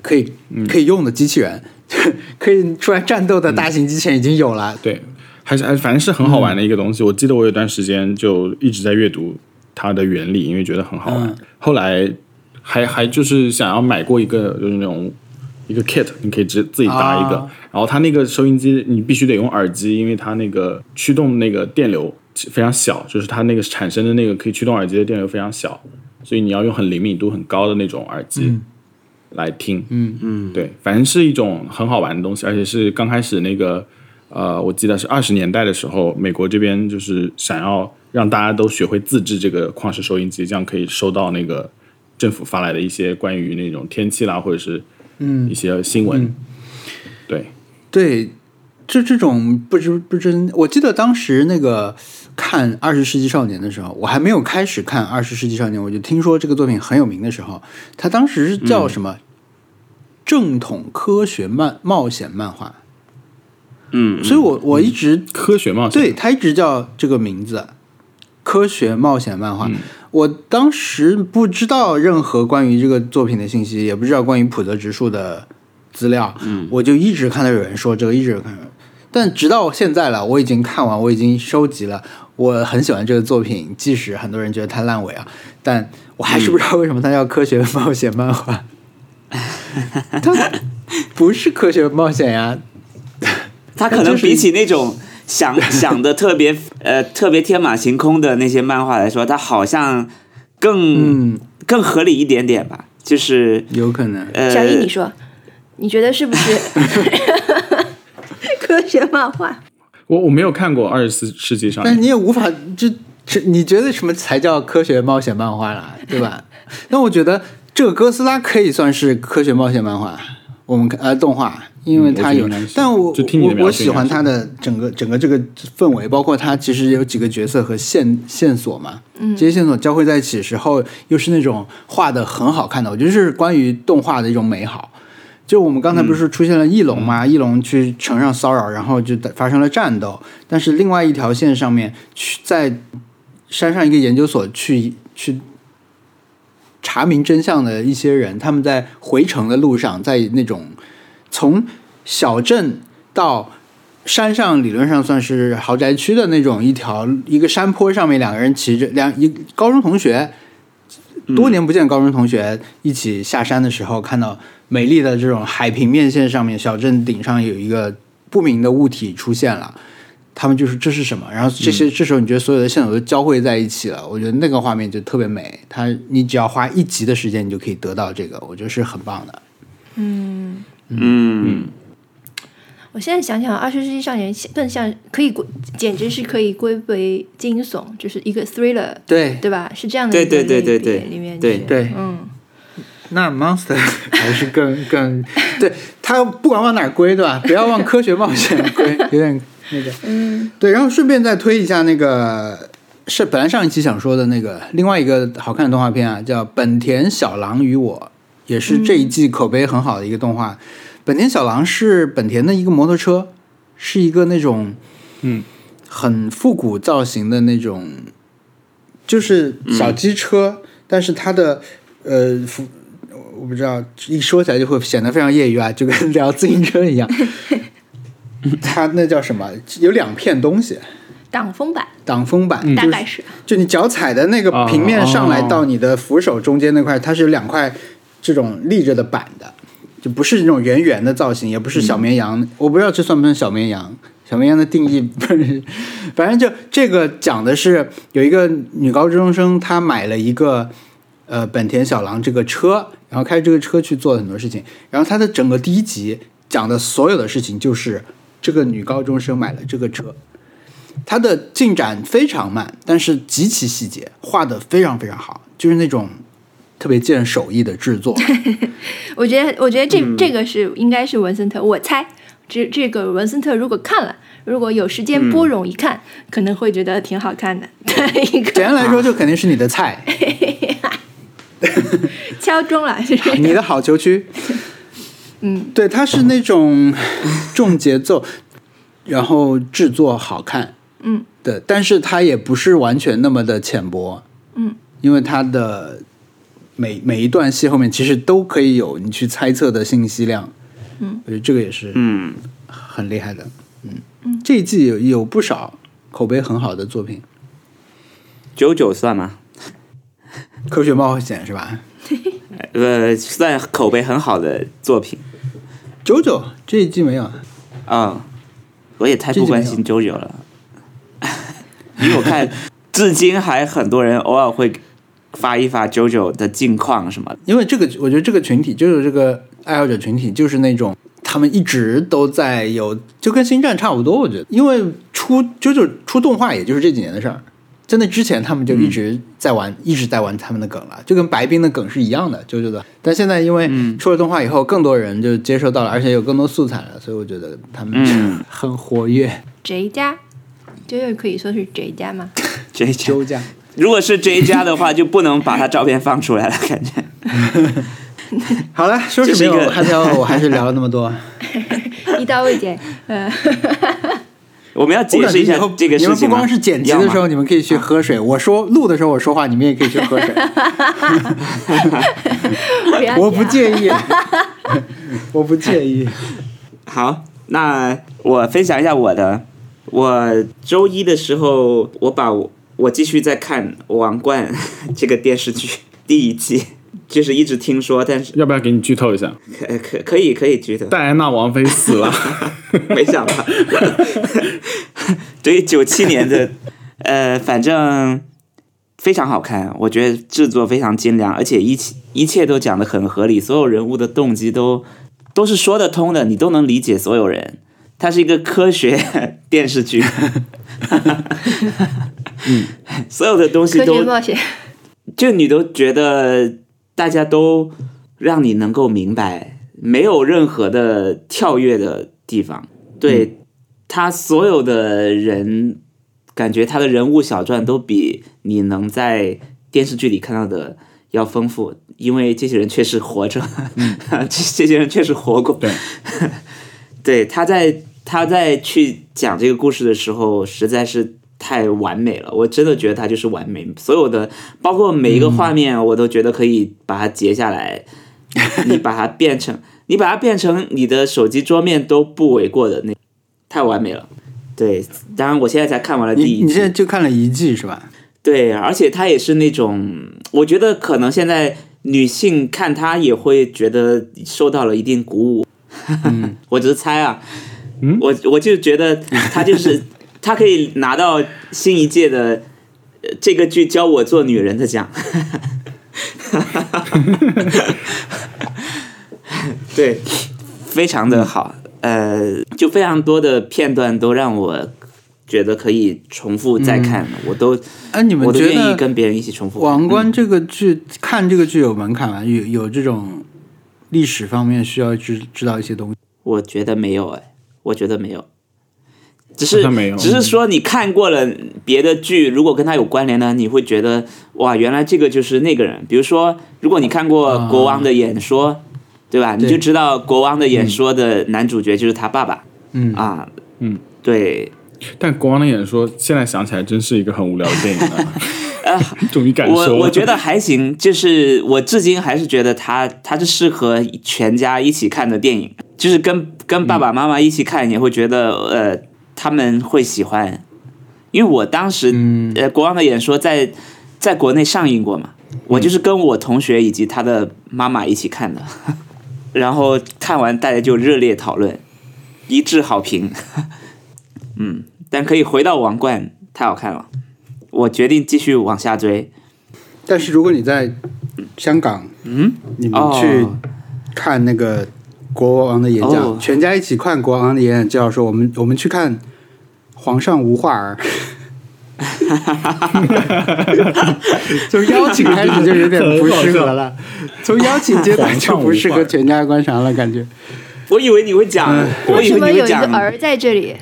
可以可以用的机器人，可以出来战斗的大型机器人已经有了。对，还是还反正是很好玩的一个东西。我记得我有段时间就一直在阅读它的原理，因为觉得很好玩。嗯。后来还还就是想要买过一个就是那种一个 kit，你可以直自己搭一个，啊。然后它那个收音机你必须得用耳机，因为它那个驱动那个电流非常小，就是它那个产生的那个可以驱动耳机的电流非常小，所以你要用很灵敏度很高的那种耳机。来听，嗯嗯，对，反正是一种很好玩的东西，而且是刚开始那个，呃，我记得是二十年代的时候，美国这边就是想要让大家都学会自制这个矿石收音机，这样可以收到那个政府发来的一些关于那种天气啦，或者是嗯。一些新闻，对，对，这这种不知不知，我记得当时那个看《二十世纪少年》的时候，我还没有开始看《二十世纪少年》，我就听说这个作品很有名的时候，他当时是叫什么？正统科学漫冒险漫画，嗯，所以我我一直科学冒险，对他一直叫这个名字，科学冒险漫嗯。画。我当时不知道任何关于这个作品的信息，也不知道关于普泽直树的资料，嗯，我就一直看到有人说这个，一直看，但直到现在了，我已经看完，我已经收集了，我很喜欢这个作品，即使很多人觉得它烂尾啊，但我还是不知道为什么它叫科学冒险漫画。它不是科学冒险呀，他可能比起那种想 想的特别呃特别天马行空的那些漫画来说，他好像更、嗯，更合理一点点吧。就是有可能。呃，小易，你说，你觉得是不是 科学漫画？我我没有看过二十四世纪少年，但你也无法这这，你觉得什么才叫科学冒险漫画啦，对吧？那我觉得这个哥斯拉可以算是科学冒险漫画，我们看呃动画，因为他有，但我就听你的我我喜欢他的整个整个这个氛围，包括他其实有几个角色和线线索嘛，嗯，这些线索交汇在一起时候，又是那种画的很好看的，我觉得是关于动画的一种美好。就我们刚才不是出现了翼龙吗？翼龙去城上骚扰，然后就发生了战斗。但是另外一条线上面，去在山上一个研究所去去查明真相的一些人，他们在回城的路上，在那种从小镇到山上，理论上算是豪宅区的那种一条一个山坡上面，两个人骑着两一高中同学，多年不见高中同学一起下山的时候，看到美丽的这种海平面线上面，小镇顶上有一个不明的物体出现了。他们就是这是什么？然后这些、这时候你觉得所有的线索都交汇在一起了，我觉得那个画面就特别美。它你只要花一集的时间，你就可以得到这个，我觉得是很棒的。嗯，我现在想想，《二十世纪少年》更像可以归，简直是可以归为惊悚，就是一个 thriller，对，对吧？是这样的对一个对对对对里面对对嗯，那 Monster 还是更更 对它不管往哪儿归，对吧？不要往科学冒险归，有点那个。嗯，对。然后顺便再推一下那个是本来上一期想说的那个另外一个好看的动画片啊，叫《本田小狼与我》，也是这一季口碑很好的一个动画。本田小狼是本田的一个摩托车，是一个那种嗯。很复古造型的那种，就是小机车，但是它的呃服我不知道，一说起来就会显得非常业余啊，就跟聊自行车一样。它那叫什么？有两片东西，挡风板。挡风板，就是大概是，就你脚踩的那个哦平面上来哦。到你的扶手中间那块，它是有两块这种立着的板的，就不是那种圆圆的造型，也不是小绵羊。我不知道这算不算小绵羊。小绵羊的定义 不是，反正就这个讲的是有一个女高中生，她买了一个呃本田小狼这个车，然后开着这个车去做很多事情，然后她的整个第一集讲的所有的事情就是这个女高中生买了这个车，它的进展非常慢，但是极其细节，画的非常非常好，就是那种特别见手艺的制作。我觉得，我觉得这、这个是应该是文森特，我猜这这个文森特如果看了，如果有时间拨冗一看，可能会觉得挺好看的。对，一个。简单来说，就肯定是你的菜，敲钟了，就是？你的好球区。嗯，对，它是那种重节奏，然后制作好看，嗯，对，但是它也不是完全那么的浅薄，嗯，因为它的每每一段戏后面其实都可以有你去猜测的信息量，嗯，我觉得这个也是嗯，很厉害的，嗯，这一季有有不少口碑很好的作品，九九算吗？《科学冒险》是吧？呃，算口碑很好的作品。九九这一季没有，啊、我也太不关心。九九了，因为我看至今还很多人偶尔会发一发九九的近况什么的。因为这个我觉得这个群体就是这个爱好者群体，就是那种他们一直都在有，就跟星战差不多。我觉得，因为出九九出动画也就是这几年的事儿，在那之前他们就一直在玩，一直在玩他们的梗了，就跟白冰的梗是一样的，九九的。但现在因为出了动画以后，更多人就接受到了，而且有更多素材了，所以我觉得他们嗯 很活跃。J 加，这个可以说是 J 加吗？J 加，休假，如果是这一家的话，就不能把他照片放出来了，感觉。好了，说是没有这是一个汉条，我还是聊了那么多。一刀未剪，呃，我们要解释一下这个事情你们不光是剪辑的时候，你们可以去喝水。我说录的时候我说话，你们也可以去喝水。我不介意，我不介意。好，那我分享一下我的。我周一的时候，我把我我继续在看《王冠》这个电视剧 第一季，就是一直听说，但是要不要给你剧透一下？可可可以可以剧透，戴安娜王妃死了，没想到，对于九七年的，呃，反正非常好看，我觉得制作非常精良，而且一切一切都讲的很合理，所有人物的动机都都是说得通的，你都能理解所有人。它是一个科学电视剧，嗯，所有的东西科都学冒险，就你都觉得大家都让你能够明白，没有任何的跳跃的地方。对、他所有的人，感觉他的人物小传都比你能在电视剧里看到的要丰富，因为这些人确实活着，这 这些人确实活过。对，对，他在他在去讲这个故事的时候，实在是太完美了。我真的觉得它就是完美，所有的包括每一个画面，我都觉得可以把它截下来，你把它变成你把它变成你的手机桌面都不为过的那，太完美了。对，当然我现在才看完了第一季你你现在，就看了一季是吧？对，而且它也是那种，我觉得可能现在女性看它也会觉得受到了一定鼓舞。我只是猜啊，我我就觉得他就是他可以拿到新一届的呃这个剧教我做女人的奖。对，非常的好，呃，就非常多的片段都让我觉得可以重复再看，我都哎，你们觉我都愿意跟别人一起重复《看。王冠》这个剧看这个剧有门槛吗？有有这种历史方面需要知知道一些东西？我觉得没有哎，我觉得没有，只是只是说你看过了别的剧，如果跟他有关联呢，你会觉得哇，原来这个就是那个人。比如说，如果你看过啊《国王的演说》对吧？你就知道《国王的演说》的男主角就是他爸爸、嗯。啊，嗯，对，但国王的演说现在想起来真是一个很无聊的电影啊！终于感受了，我我觉得还行，就是我至今还是觉得它它是适合全家一起看的电影，就是跟跟爸爸妈妈一起看也会觉得、呃他们会喜欢，因为我当时、呃国王的演说在在国内上映过嘛，我就是跟我同学以及他的妈妈一起看的，然后看完大家就热烈讨论，一致好评。嗯，但可以回到王冠，太好看了，我决定继续往下追。但是如果你在香港，嗯，你们去哦看那个国王的演讲，哦。全家一起看国王的演讲，就要说我们我们去看皇上无话儿。从 邀请开始就有点不适合了，从邀请阶段就不适合全家观赏了，感觉。我以为你会讲，我以为什么有一为你会讲个儿在这里？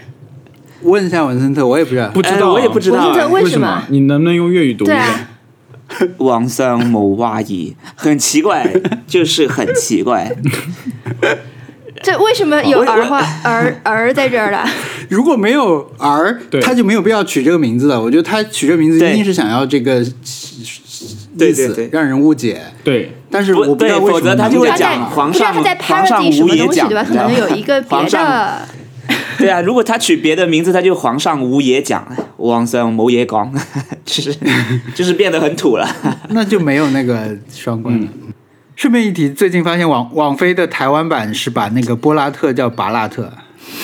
问一下文森特，我也不知道。不知道、呃我也不知道文森特啊为为什么你能不能用粤语读一？啊，王上某话语，很奇怪，就是很奇怪。这为什么有我儿话 儿儿在这儿了？如果没有儿，他就没有必要取这个名字了。我觉得他取这个名字一定是想要这个意思对对对，让人误解。对，但是，我不知道为否则他什么他就会讲皇上皇上 parody 什无也讲，么东西对吧？可能有一个别 皇上的。对啊，如果他取别的名字，他就皇上无也讲，皇上某也讲，就是就是变得很土了。那就没有那个双关了。顺便一提，最近发现网网飞的台湾版是把那个波拉特叫拔拉特，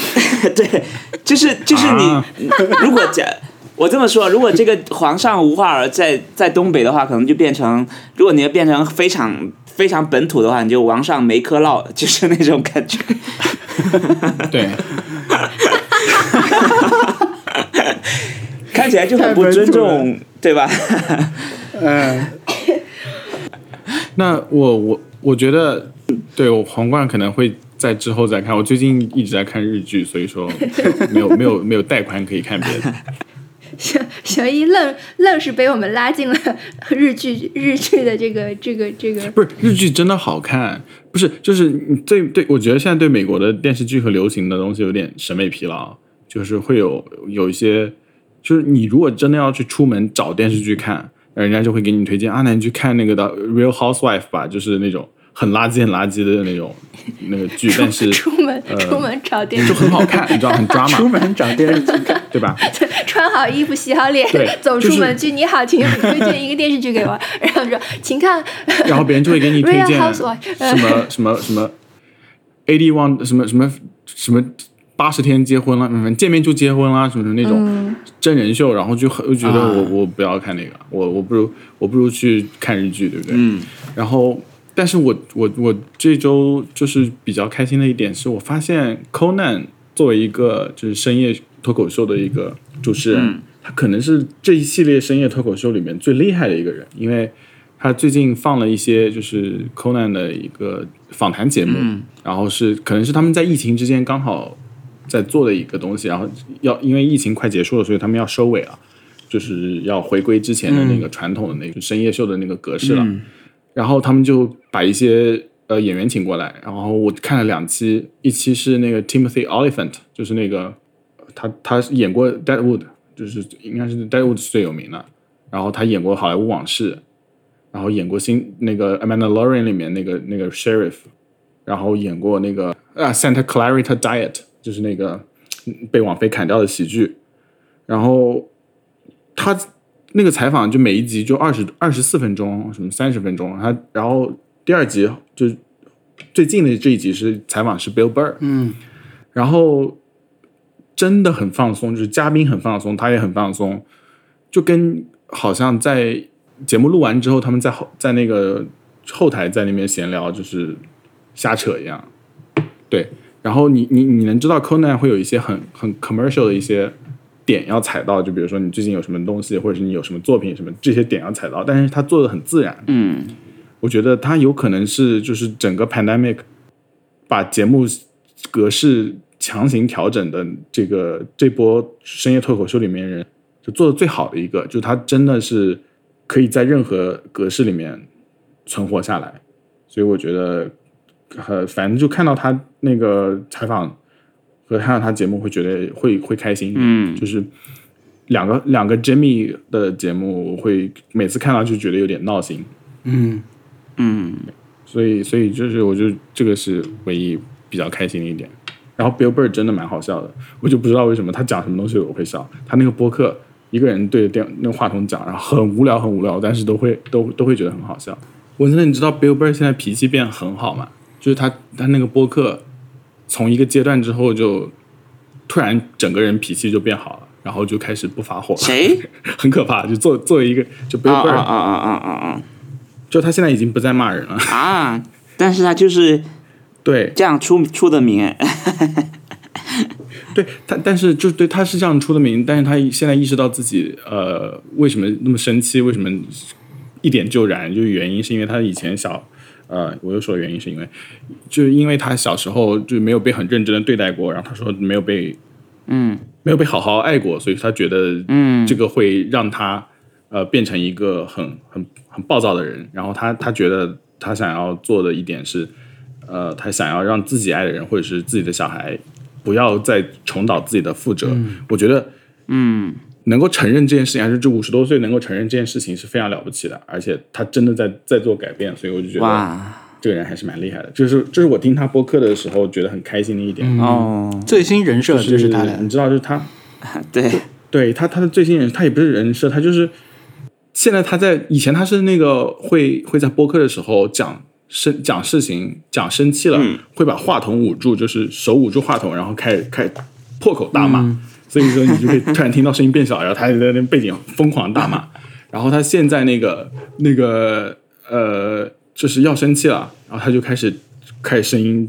对，就是就是你，啊。如果讲我这么说，如果这个皇上无话儿在在东北的话，可能就变成，如果你要变成非常非常本土的话，你就王上没磕烙，就是那种感觉。对，看起来就很不尊重，对吧？嗯，那我我我觉得，对我皇冠可能会在之后再看。我最近一直在看日剧，所以说 没有没有没有带宽可以看别的。小小一愣愣是被我们拉进了日剧日剧的这个这个这个不是日剧真的好看，不是就是你对对，我觉得现在对美国的电视剧和流行的东西有点审美疲劳，就是会有有一些，就是你如果真的要去出门找电视剧看，人家就会给你推荐啊，那你去看那个的《Real Housewife》吧，就是那种很垃圾很垃圾的那种那个剧，但是 出门出门找电视就，很好看，你知道很抓马 出，门找电视剧看。对吧？穿好衣服洗好脸对走出门去。你好，请推荐一个电视剧给我，然后说请看然后别人就会给你推 Real 荐 Housewife 什么什么什么 eighty one 什么什么什么八十天结婚了，嗯，见面就结婚啦，什么什么那种真人秀，然后就很就觉得我、啊。我不要看那个，我我不如我不如去看日剧，对不对？嗯，然后，但是我我我这周就是比较开心的一点是我发现 Conan 作为一个就是深夜脱口秀的一个主持人，嗯。他可能是这一系列深夜脱口秀里面最厉害的一个人，因为他最近放了一些就是 Conan 的一个访谈节目，然后是可能是他们在疫情之间刚好在做的一个东西，然后要因为疫情快结束了，所以他们要收尾了。就是要回归之前的那个传统的那个深夜秀的那个格式了，然后他们就把一些呃演员请过来，然后我看了两期，一期是那个 Timothy Oliphant，就是那个他他演过 Deadwood，就是应该是 Deadwood 是最有名的，然后他演过好莱坞往事，然后演过新那个 Amanda Lauren 里面那个那个 Sheriff，然后演过那个啊 Santa Clarita Diet，就是那个嗯被网飞砍掉的喜剧，然后他那个采访就每一集就二十二十四分钟，什么三十分钟，他然后第二集就最近的这一集是采访是 Bill Burr，嗯，然后真的很放松，就是嘉宾很放松，他也很放松，就跟好像在节目录完之后，他们在后在那个后台在那边闲聊，就是瞎扯一样。对，然后你你你能知道 Conan 会有一些很很 commercial 的一些点要踩到，就比如说你最近有什么东西，或者是你有什么作品什么这些点要踩到，但是他做的很自然。嗯，我觉得他有可能是就是整个 pandemic 把节目格式强行调整的这个这波深夜脱口秀里面人就做的最好的一个，就他真的是可以在任何格式里面存活下来，所以我觉得呃，反正就看到他那个采访和看到他节目会觉得会会开心一点，嗯就是两个两个 Jimmy 的节目，我会每次看到就觉得有点闹心。嗯，嗯，所以，所以就是，我就这个是唯一比较开心的一点。然后 Bill Burr 真的蛮好笑的，我就不知道为什么他讲什么东西我会笑。他那个播客一个人对着电那个话筒讲，然后很无聊很无聊，但是都会都都会觉得很好笑。文森特，你知道 Bill Burr 现在脾气变很好吗？就是他他那个播客从一个阶段之后就突然整个人脾气就变好了，然后就开始不发火了，谁？很可怕。就作作为一个就 Bill 啊、啊啊啊啊啊就他现在已经不再骂人了，啊啊！但是他就是对这样出出的名，对，他但是就对他是这样出的名，但是他现在意识到自己呃为什么那么生气，为什么一点就燃，就是原因是因为他以前小呃，我又说原因是因为就是因为他小时候就没有被很认真的对待过，然后他说没有被嗯。没有被好好爱过，所以他觉得嗯。这个会让他呃变成一个很很很暴躁的人，然后他他觉得他想要做的一点是，呃，他想要让自己爱的人或者是自己的小孩不要再重蹈自己的覆辙。我觉得嗯能够承认这件事情，还是这五十多岁能够承认这件事情是非常了不起的，而且他真的在在做改变，所以我就觉得哇。这个人还是蛮厉害的。就是这是我听他播客的时候觉得很开心的一点，哦，最新人设就是他的。你，知道，就是他。对，对他他的最新人，他也不是人设，他就是现在他在以前他是那个会会在播客的时候讲生讲事情讲生气了，嗯。会把话筒捂住，就是手捂住话筒，然后开始开始破口大骂，所以说你就会突然听到声音变小，然后他在那背景疯狂大骂，然后他现在那个那个呃就是要生气了，然后他就开始开始声音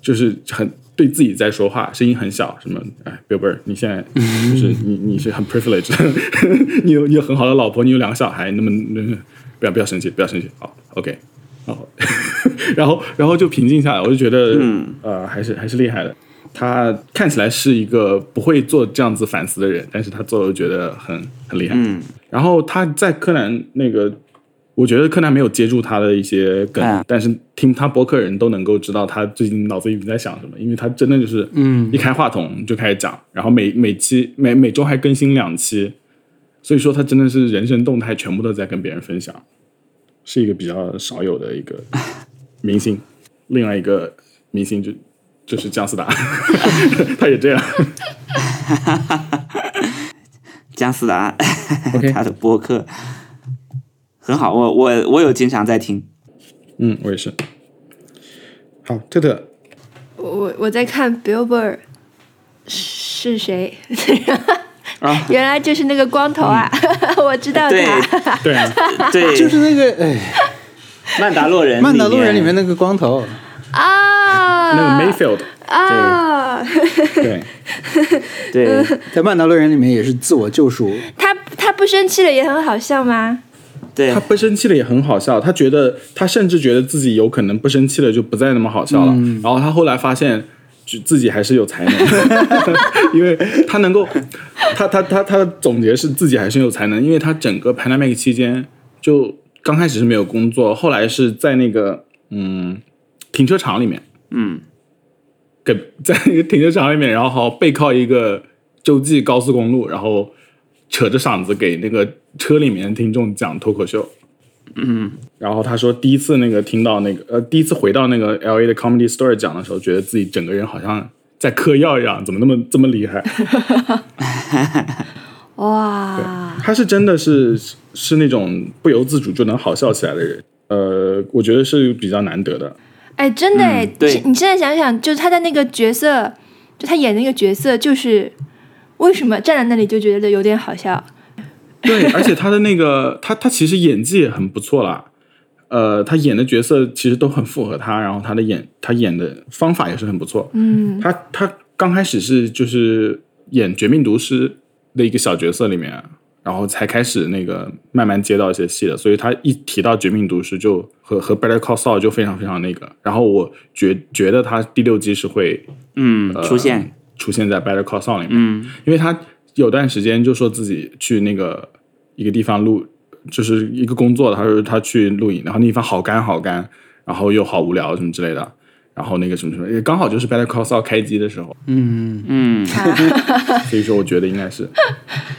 就是很对自己在说话，声音很小，什么哎，Bill Burr，你现在就是你你是很 privileged，你有你有很好的老婆，你有两个小孩，那么那么不要不要生气，不要生气，好，OK，好，然后然后就平静下来，我就觉得嗯。呃还是还是厉害的。他看起来是一个不会做这样子反思的人，但是他做的觉得很很厉害。嗯然后他在柯南那个，我觉得柯南没有接住他的一些梗，哎但是听他播客人都能够知道他最近脑子里在想什么，因为他真的就是，嗯一开话筒就开始讲，然后每每期每每周还更新两期，所以说他真的是人生动态全部都在跟别人分享，是一个比较少有的一个明星。另外一个明星就就是姜思达，他也这样。姜思达 他的播客很好，我我我有经常在听。嗯，我也是。好，特特，我我我在看 Bill Burr 是谁？啊原来就是那个光头啊！我知道他。对啊，对，就是那个哎，曼达洛人，曼达洛人里面那个光头，啊，那个 Mayfield，啊，对，对。在曼达洛人里面也是自我救赎，他他不生气了也很好笑吗？对。他不生气了也很好笑，他觉得他甚至觉得自己有可能不生气了就不再那么好笑了。然后他后来发现，就自己还是有才能，因为他能够，他他他他的总结是自己还是有才能，因为他整个 pandemic 期间就刚开始是没有工作，后来是在那个嗯停车场里面，嗯给 在一个停车场里面，然后好背靠一个洲际高速公路，然后扯着嗓子给那个车里面的听众讲脱口秀。嗯然后他说，第一次那个听到那个呃，第一次回到那个 L A 的 Comedy Store 讲的时候，觉得自己整个人好像在嗑药一样，怎么那么这么厉害？哇，他是真的是是那种不由自主就能好笑起来的人，呃，我觉得是比较难得的。哎，真的哎、嗯对你现在想想，就是他在那个角色，就他演的那个角色，就是为什么站在那里就觉得有点好笑？对，而且他的那个他他其实演技也很不错啦，呃，他演的角色其实都很符合他，然后他的演他演的方法也是很不错。嗯，他他刚开始是就是演《绝命毒师》的一个小角色里面，然后才开始那个慢慢接到一些戏的，所以他一提到《绝命毒师》就和和 Better Call Saul 就非常非常那个。然后我觉觉得他第六季是会嗯，出现，出现在 Better Call Saul 里面，嗯因为他有段时间就说自己去那个一个地方录，就是一个工作，他说他去录影，然后那地方好干好干，然后又好无聊什么之类的，然后那个什么什么，也刚好就是 Better Call Saul 开机的时候，嗯，嗯。所以说我觉得应该是，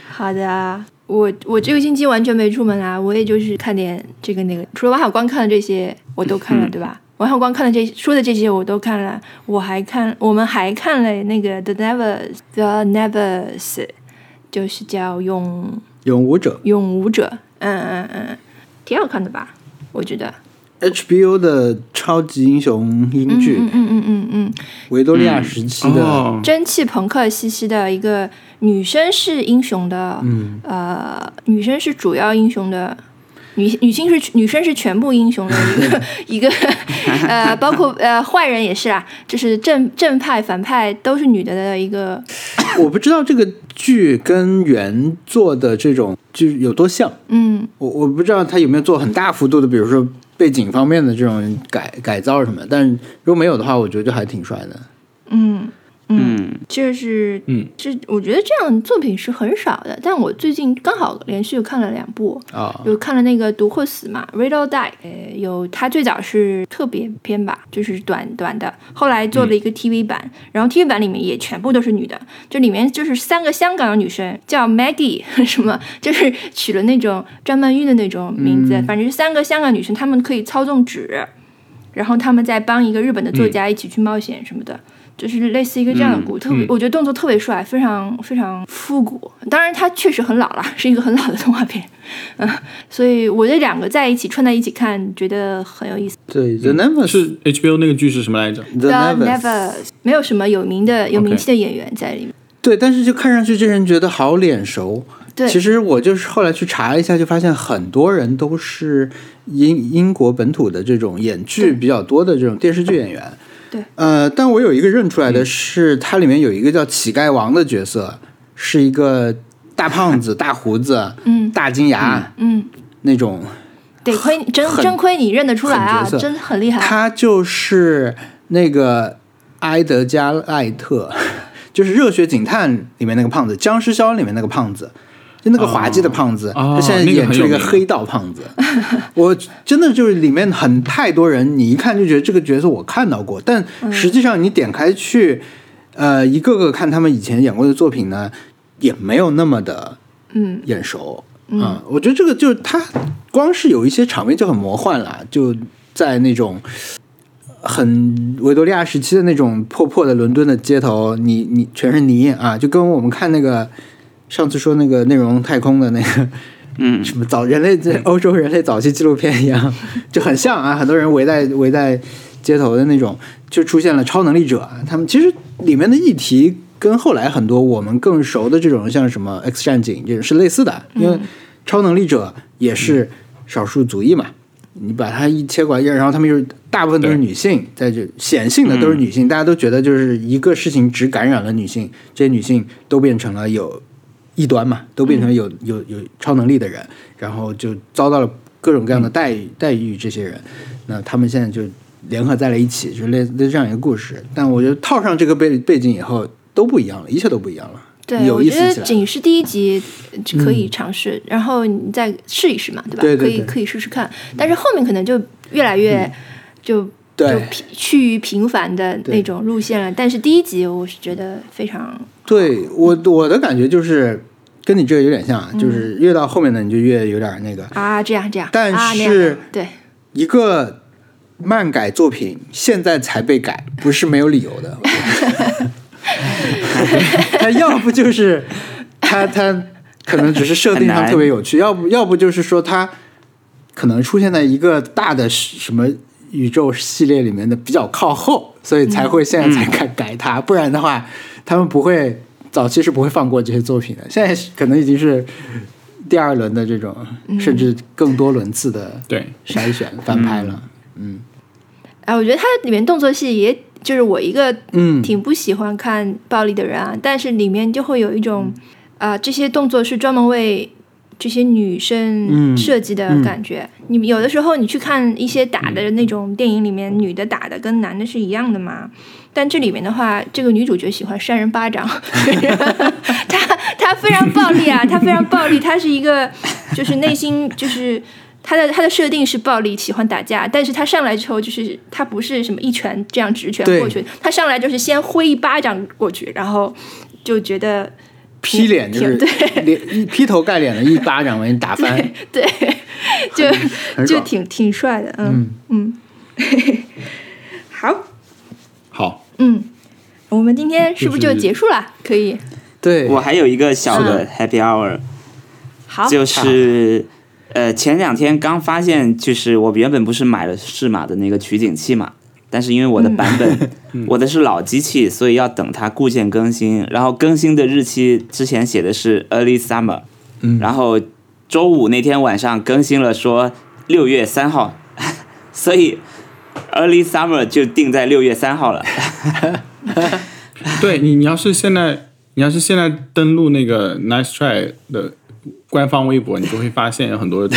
好的啊。我我这个星期完全没出门啊，我也就是看点这个那个，除了王小光看的这些我都看了，对吧？王小光看的这说的这些我都看了，我还看我们还看了那个 The Nevers The Nevers 就是叫勇勇武者。勇武者，嗯嗯嗯，挺好看的吧？我觉得，HBO 的超级英雄英剧，嗯嗯嗯嗯嗯，维多利亚时期的，哦，蒸汽朋克兮兮的一个女生是英雄的，嗯，呃，女生是主要英雄的。女女性是女生是全部英雄的一个 一个呃，包括呃坏人也是啊，就是正正派反派都是女的的一个。我不知道这个剧跟原作的这种就是有多像，嗯。我我不知道他有没有做很大幅度的，比如说背景方面的这种改改造什么，但是如果没有的话，我觉得就还挺帅的。嗯嗯，就是嗯，这我觉得这样作品是很少的，但我最近刚好连续看了两部，啊、有看了那个《读或死》嘛，《Read or Die》，呃，有它最早是特别篇吧，就是短短的，后来做了一个 TV 版，然后 TV 版里面也全部都是女的，就里面就是三个香港的女生，叫 Maggie 什么，就是取了那种张曼玉的那种名字，反正是三个香港女生，她们可以操纵纸，然后她们在帮一个日本的作家一起去冒险什么的。就是类似一个这样的故，特别、我觉得动作特别帅，非常非常复古。当然，它确实很老了，是一个很老的动画片。嗯，所以我这两个在一起串在一起看，觉得很有意思。对，The Never 是 HBO 那个剧是什么来着？The Never，Never 没有什么有名的、有名气的演员在里面。对，但是就看上去这人觉得好脸熟。对，其实我就是后来去查一下，就发现很多人都是英英国本土的这种演剧比较多的这种电视剧演员。对，呃，但我有一个认出来的是，它里面有一个叫乞丐王的角色，是一个大胖子、大胡子、嗯。大金牙嗯，那种。得亏真真亏你认得出来啊，真很厉害。他就是那个埃德加·赖特，就是《热血警探》里面那个胖子，《僵尸肖恩》里面那个胖子，就那个滑稽的胖子。哦他现在演出了一个黑道胖子。我真的就是里面很太多人，你一看就觉得这个角色我看到过，但实际上你点开去，呃，一个个看他们以前演过的作品呢，也没有那么的嗯眼熟。啊、我觉得这个就是他光是有一些场面就很魔幻了，就在那种很维多利亚时期的那种破破的伦敦的街头，你你全是泥啊，就跟我们看那个上次说那个内容太空的那个。嗯什么早人类这欧洲人类早期纪录片一样，就很像啊，很多人围在围在街头的那种，就出现了超能力者。他们其实里面的议题跟后来很多我们更熟的这种，像什么 X 战警这种是类似的，因为超能力者也是少数族裔嘛。你把它一切过来，然后他们就是大部分都是女性，在这显性的都是女性，大家都觉得就是一个事情只感染了女性，这些女性都变成了有异端嘛，都变成有有有超能力的人，然后就遭到了各种各样的待遇待遇。这些人，那他们现在就联合在了一起，就是类类似这样一个故事。但我觉得套上这个背背景以后都不一样了，一切都不一样了，对，有我觉得。仅是第一集可以尝试，然后你再试一试嘛，对吧？对对对可以可以试试看，但是后面可能就越来越就。就对平趋于平凡的那种路线了，但是第一集我是觉得非常对我我的感觉就是跟你这个有点像，啊就是越到后面呢，你就越有点那个。啊这样这样，但是对。一个漫改作品现在才被改，不是没有理由的。他要不就是他他可能只是设定上特别有趣，要不要不就是说他可能出现在一个大的什么宇宙系列里面的比较靠后，所以才会现在才改改它，不然的话他们不会早期是不会放过这些作品的。现在可能已经是第二轮的这种，甚至更多轮次的对，筛选翻拍了。嗯哎，我觉得它里面动作戏也就是我一个嗯，挺不喜欢看暴力的人啊，但是里面就会有一种啊、这些动作是专门为这些女生嗯。设计的感觉。你有的时候你去看一些打的那种电影里面，女的打的跟男的是一样的嘛。但这里面的话，这个女主角喜欢扇人巴掌，她她非常暴力啊，她非常暴力，她是一个就是内心就是她的她的设定是暴力，喜欢打架，但是她上来之后就是她不是什么一拳这样直拳过去，她上来就是先挥一巴掌过去，然后就觉得劈脸就是挺脸一劈头盖脸的一巴掌把你打翻，对，就。就挺挺帅的，嗯嗯，好，好，嗯，我们今天是不是就结束了？可以，对。对，我还有一个小的 happy hour，好，就是呃前两天刚发现，就是我原本不是买了适马的那个取景器嘛，但是因为我的版本、我的是老机器，所以要等它固件更新，然后更新的日期之前写的是 early summer，嗯。然后周五那天晚上更新了说六月三号，所以 early summer 就定在六月三号了。对你，你要是现在，你要是现在登录那个 Nice Try 的官方微博，你就会发现有很多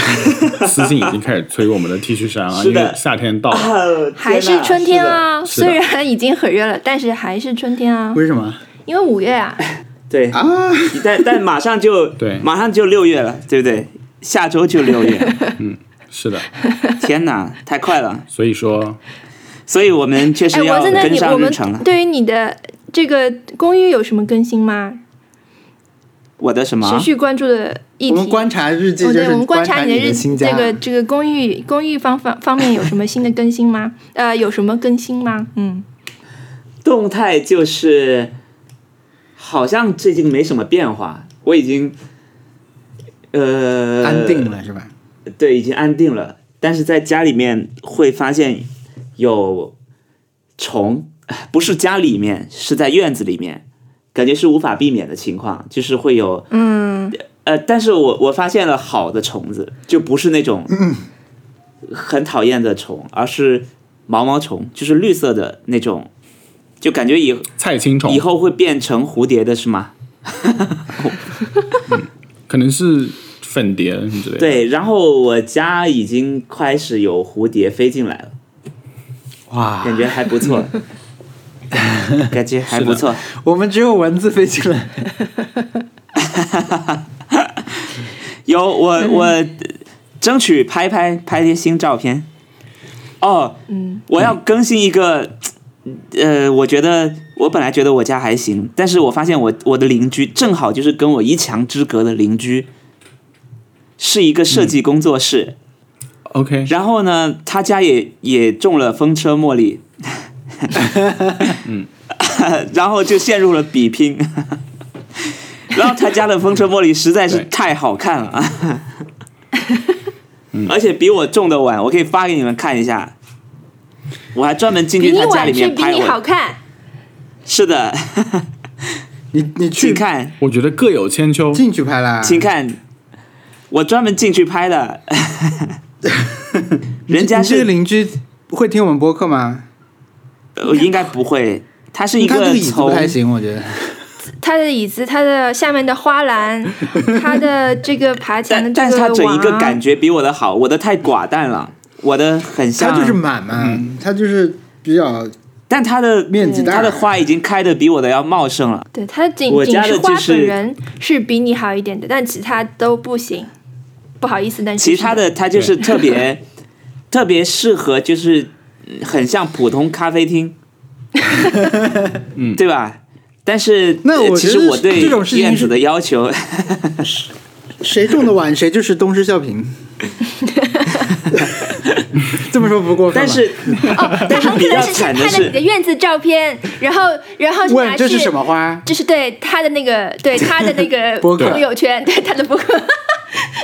私信已经开始催我们的 T 恤衫了，是的因为夏天到了。还是春天啊，虽然已经很热了，但是还是春天啊，为什么因为五月啊，对啊？但但马上就 对马上就六月了，对不对？下周就六月，嗯是的，天哪，太快了！所以说所以我们确哎，实要跟你我们上日程了。对于你的这个公寓有什么更新吗？我的什么持？续关注的议题。我们观察日记哦，对，就是我们观察察你日的日记。这个这个公寓公寓方方方面有什么新的更新吗？呃，有什么更新吗？嗯，动态就是好像最近没什么变化，我已经呃安定了是吧？对，已经安定了。但是在家里面会发现有虫，不是家里面，是在院子里面，感觉是无法避免的情况，就是会有嗯，呃，但是我我发现了好的虫子，就不是那种很讨厌的虫，而是毛毛虫，就是绿色的那种，就感觉以菜青虫以后会变成蝴蝶的是吗？可能是粉蝶之类的。，对，然后我家已经开始有蝴蝶飞进来了，哇，感觉还不错，感觉还不错。我们只有文字飞进来。有我我争取拍拍拍些新照片。哦，嗯，我要更新一个，呃，我觉得我本来觉得我家还行，但是我发现我我的邻居正好就是跟我一墙之隔的邻居，是一个设计工作室，OK，然后呢，他家也也种了风车茉莉，嗯，然后就陷入了比拼，然后他家的风车玻璃实在是太好看了，而且比我种的晚，我可以发给你们看一下。我还专门进去他家里晚是比面拍你好，看。是的，你你去请看，我觉得各有千秋。进去拍啦？请看，我专门进去拍的，人家这个是邻居会听我们播客吗？呃应该不会，它是一个椅子从不太行，我觉得。它的椅子，它的下面的花篮，它的这个爬墙的但这个但是它整一个感觉比我的好，我的太寡淡了，我的很像，它就是满嘛，它就是比较但它的面积大他的花已经开的比我的要茂盛了。对，它的锦我家的锦树花就是本人是比你好一点的，但其他都不行。不好意思，但是其他的它就是特别 特别适合，就是嗯很像普通咖啡厅，嗯对吧？但是那我呃其实我对这种事情是院子的要求，谁种的晚，谁就是东施效颦。这么说不过分吧。但是哦，但是比较他很可能是惨的拍了你的，院子照片，然后然后拿去问这是什么花？这是对他的那个，对他的那个朋友圈，对他的博客，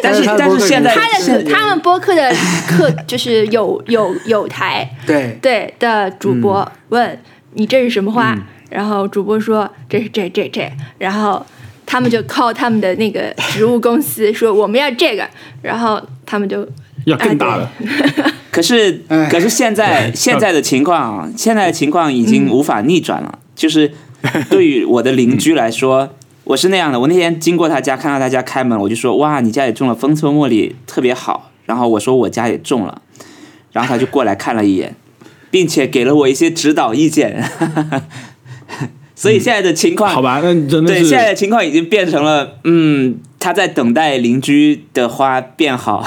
但 是但是他的博客但是现在他的他们博客的客就是有有有台对，对的主播、嗯。问你这是什么花，然后主播说这是这这这，然后他们就靠他们的那个植物公司说我们要这个，然后他们就要更大的，可是哎可是现在现在的情况啊，现在的情况已经无法逆转了。就是对于我的邻居来说，我是那样的。我那天经过他家，看到他家开门，我就说：“哇，你家也种了风车茉莉，特别好。”然后我说我家也种了，然后他就过来看了一眼，并且给了我一些指导意见。所以现在的情况，好吧？那真的对，现在的情况已经变成了，嗯，他在等待邻居的花变好，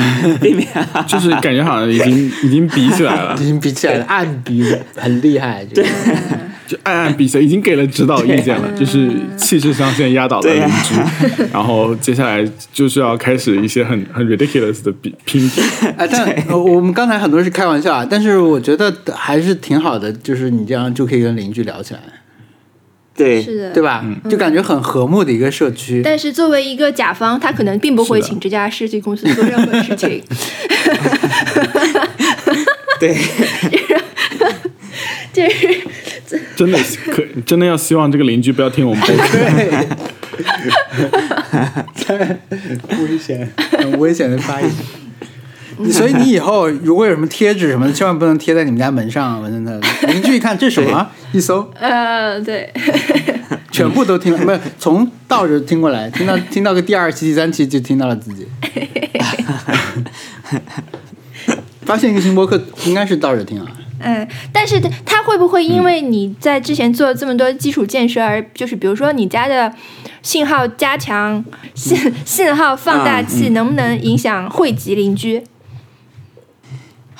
避免 就是感觉好像已经 已经比起来了已，经比起来了，暗比很厉害。对，就暗暗比谁已经给了指导意见了，就是气势上先压倒了邻居，然后接下来就是要开始一些很很 ridiculous 的比拼比。啊，但呃我们刚才很多是开玩笑啊，但是我觉得还是挺好的，就是你这样就可以跟邻居聊起来。对是的，对？吧？就感觉很和睦的一个社区。但是作为一个甲方，他可能并不会请这家设计公司做任何事情。对，就是真的可真的要希望这个邻居不要听我们播客。对，危险，很危险的发言。所以你以后如果有什么贴纸什么的，千万不能贴在你们家门上，真的。邻居一看这什么，一搜。呃，对，全部都听了，不是从倒着听过来，听到听到个第二期、第三期就听到了自己。发现一个新播客应该是倒着听啊，嗯，但是他会不会因为你在之前做了这么多基础建设，而就是比如说你家的信号加强、信信号放大器能不能影响汇集邻居？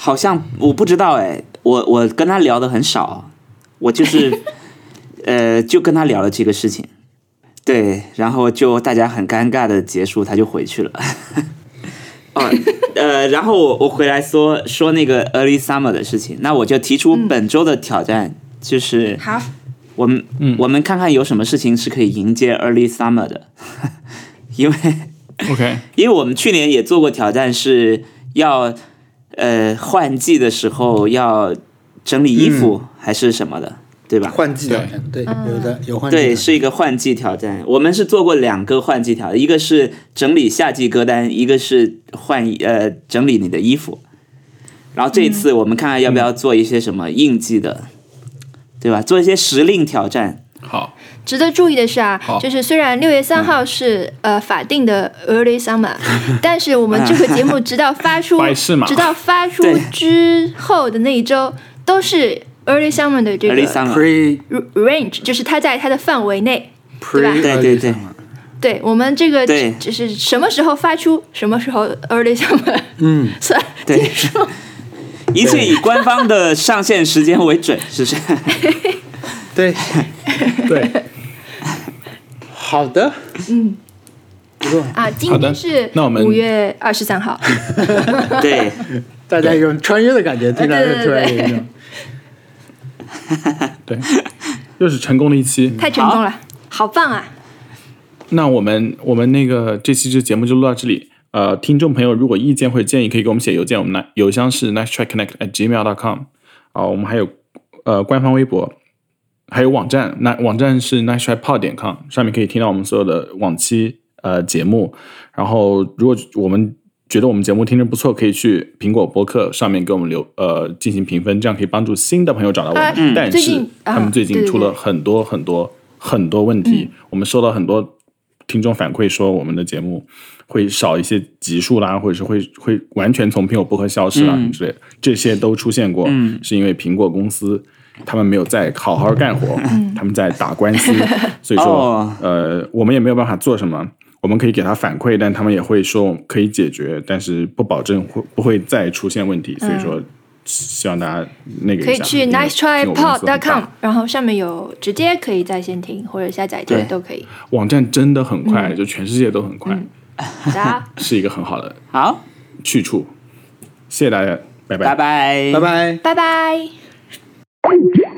好像我不知道哎，我我跟他聊的很少，我就是 呃就跟他聊了这个事情，对，然后就大家很尴尬的结束，他就回去了。哦，呃，然后我我回来说说那个 early summer 的事情，那我就提出本周的挑战，就是好，我们嗯、我们看看有什么事情是可以迎接 early summer 的，因为 OK，因为我们去年也做过挑战，是要呃换季的时候要整理衣服、还是什么的，对吧？换季挑战，对，有的有换季对，是一个换季挑战。我们是做过两个换季挑战，一个是整理夏季歌单，一个是换呃整理你的衣服。然后这一次我们看看要不要做一些什么应季的，对吧？做一些时令挑战。好，值得注意的是啊，就是虽然六月三号是、呃法定的 early summer，但是我们这个节目直到发出 直到发出之后的那一周都是 early summer 的这 early 个 summer，pre range，就是它在它的范围内。对吧？对对对。对我们这个对。就是什么时候发出，什么时候 early summer 嗯，算对。结束。一切以官方的上线时间为准，是不是？对，对，好的，嗯不错，啊，今天是那我们五月二十三号，对，大家有种穿越的感觉，听到对对突然有对一种。对，又是成功的一期。太成功了，好棒啊！那我们我们那个这期这节目就录到这里。呃，听众朋友如果意见或者建议，可以给我们写邮件，我们来邮箱是 nicetrackconnect@gmail.com。啊，我们还有呃官方微博，还有网站，那网站是 nice try pod 点 com，上面可以听到我们所有的往期呃节目。然后，如果我们觉得我们节目听着不错，可以去苹果播客上面给我们留呃进行评分，这样可以帮助新的朋友找到我们。呃但是啊他们最近出了很多很多很多问题，我们收到很多听众反馈说我们的节目会少一些集数啦，或者是会会完全从苹果播客消失啦、之类的，这些都出现过，是因为苹果公司。他们没有在好好干活，他们在打官司，所以说，哦呃，我们也没有办法做什么。我们可以给他反馈，但他们也会说可以解决，但是不保证会不会再出现问题。所以说，希望大家那个可以去 nice try 听我们公司很 pod com，然后上面有直接可以在线听或者下载对都可以。网站真的很快，就全世界都很快，好的，是一个很好的好，去处。谢谢大家，拜拜拜拜，拜拜。拜拜。Thank you.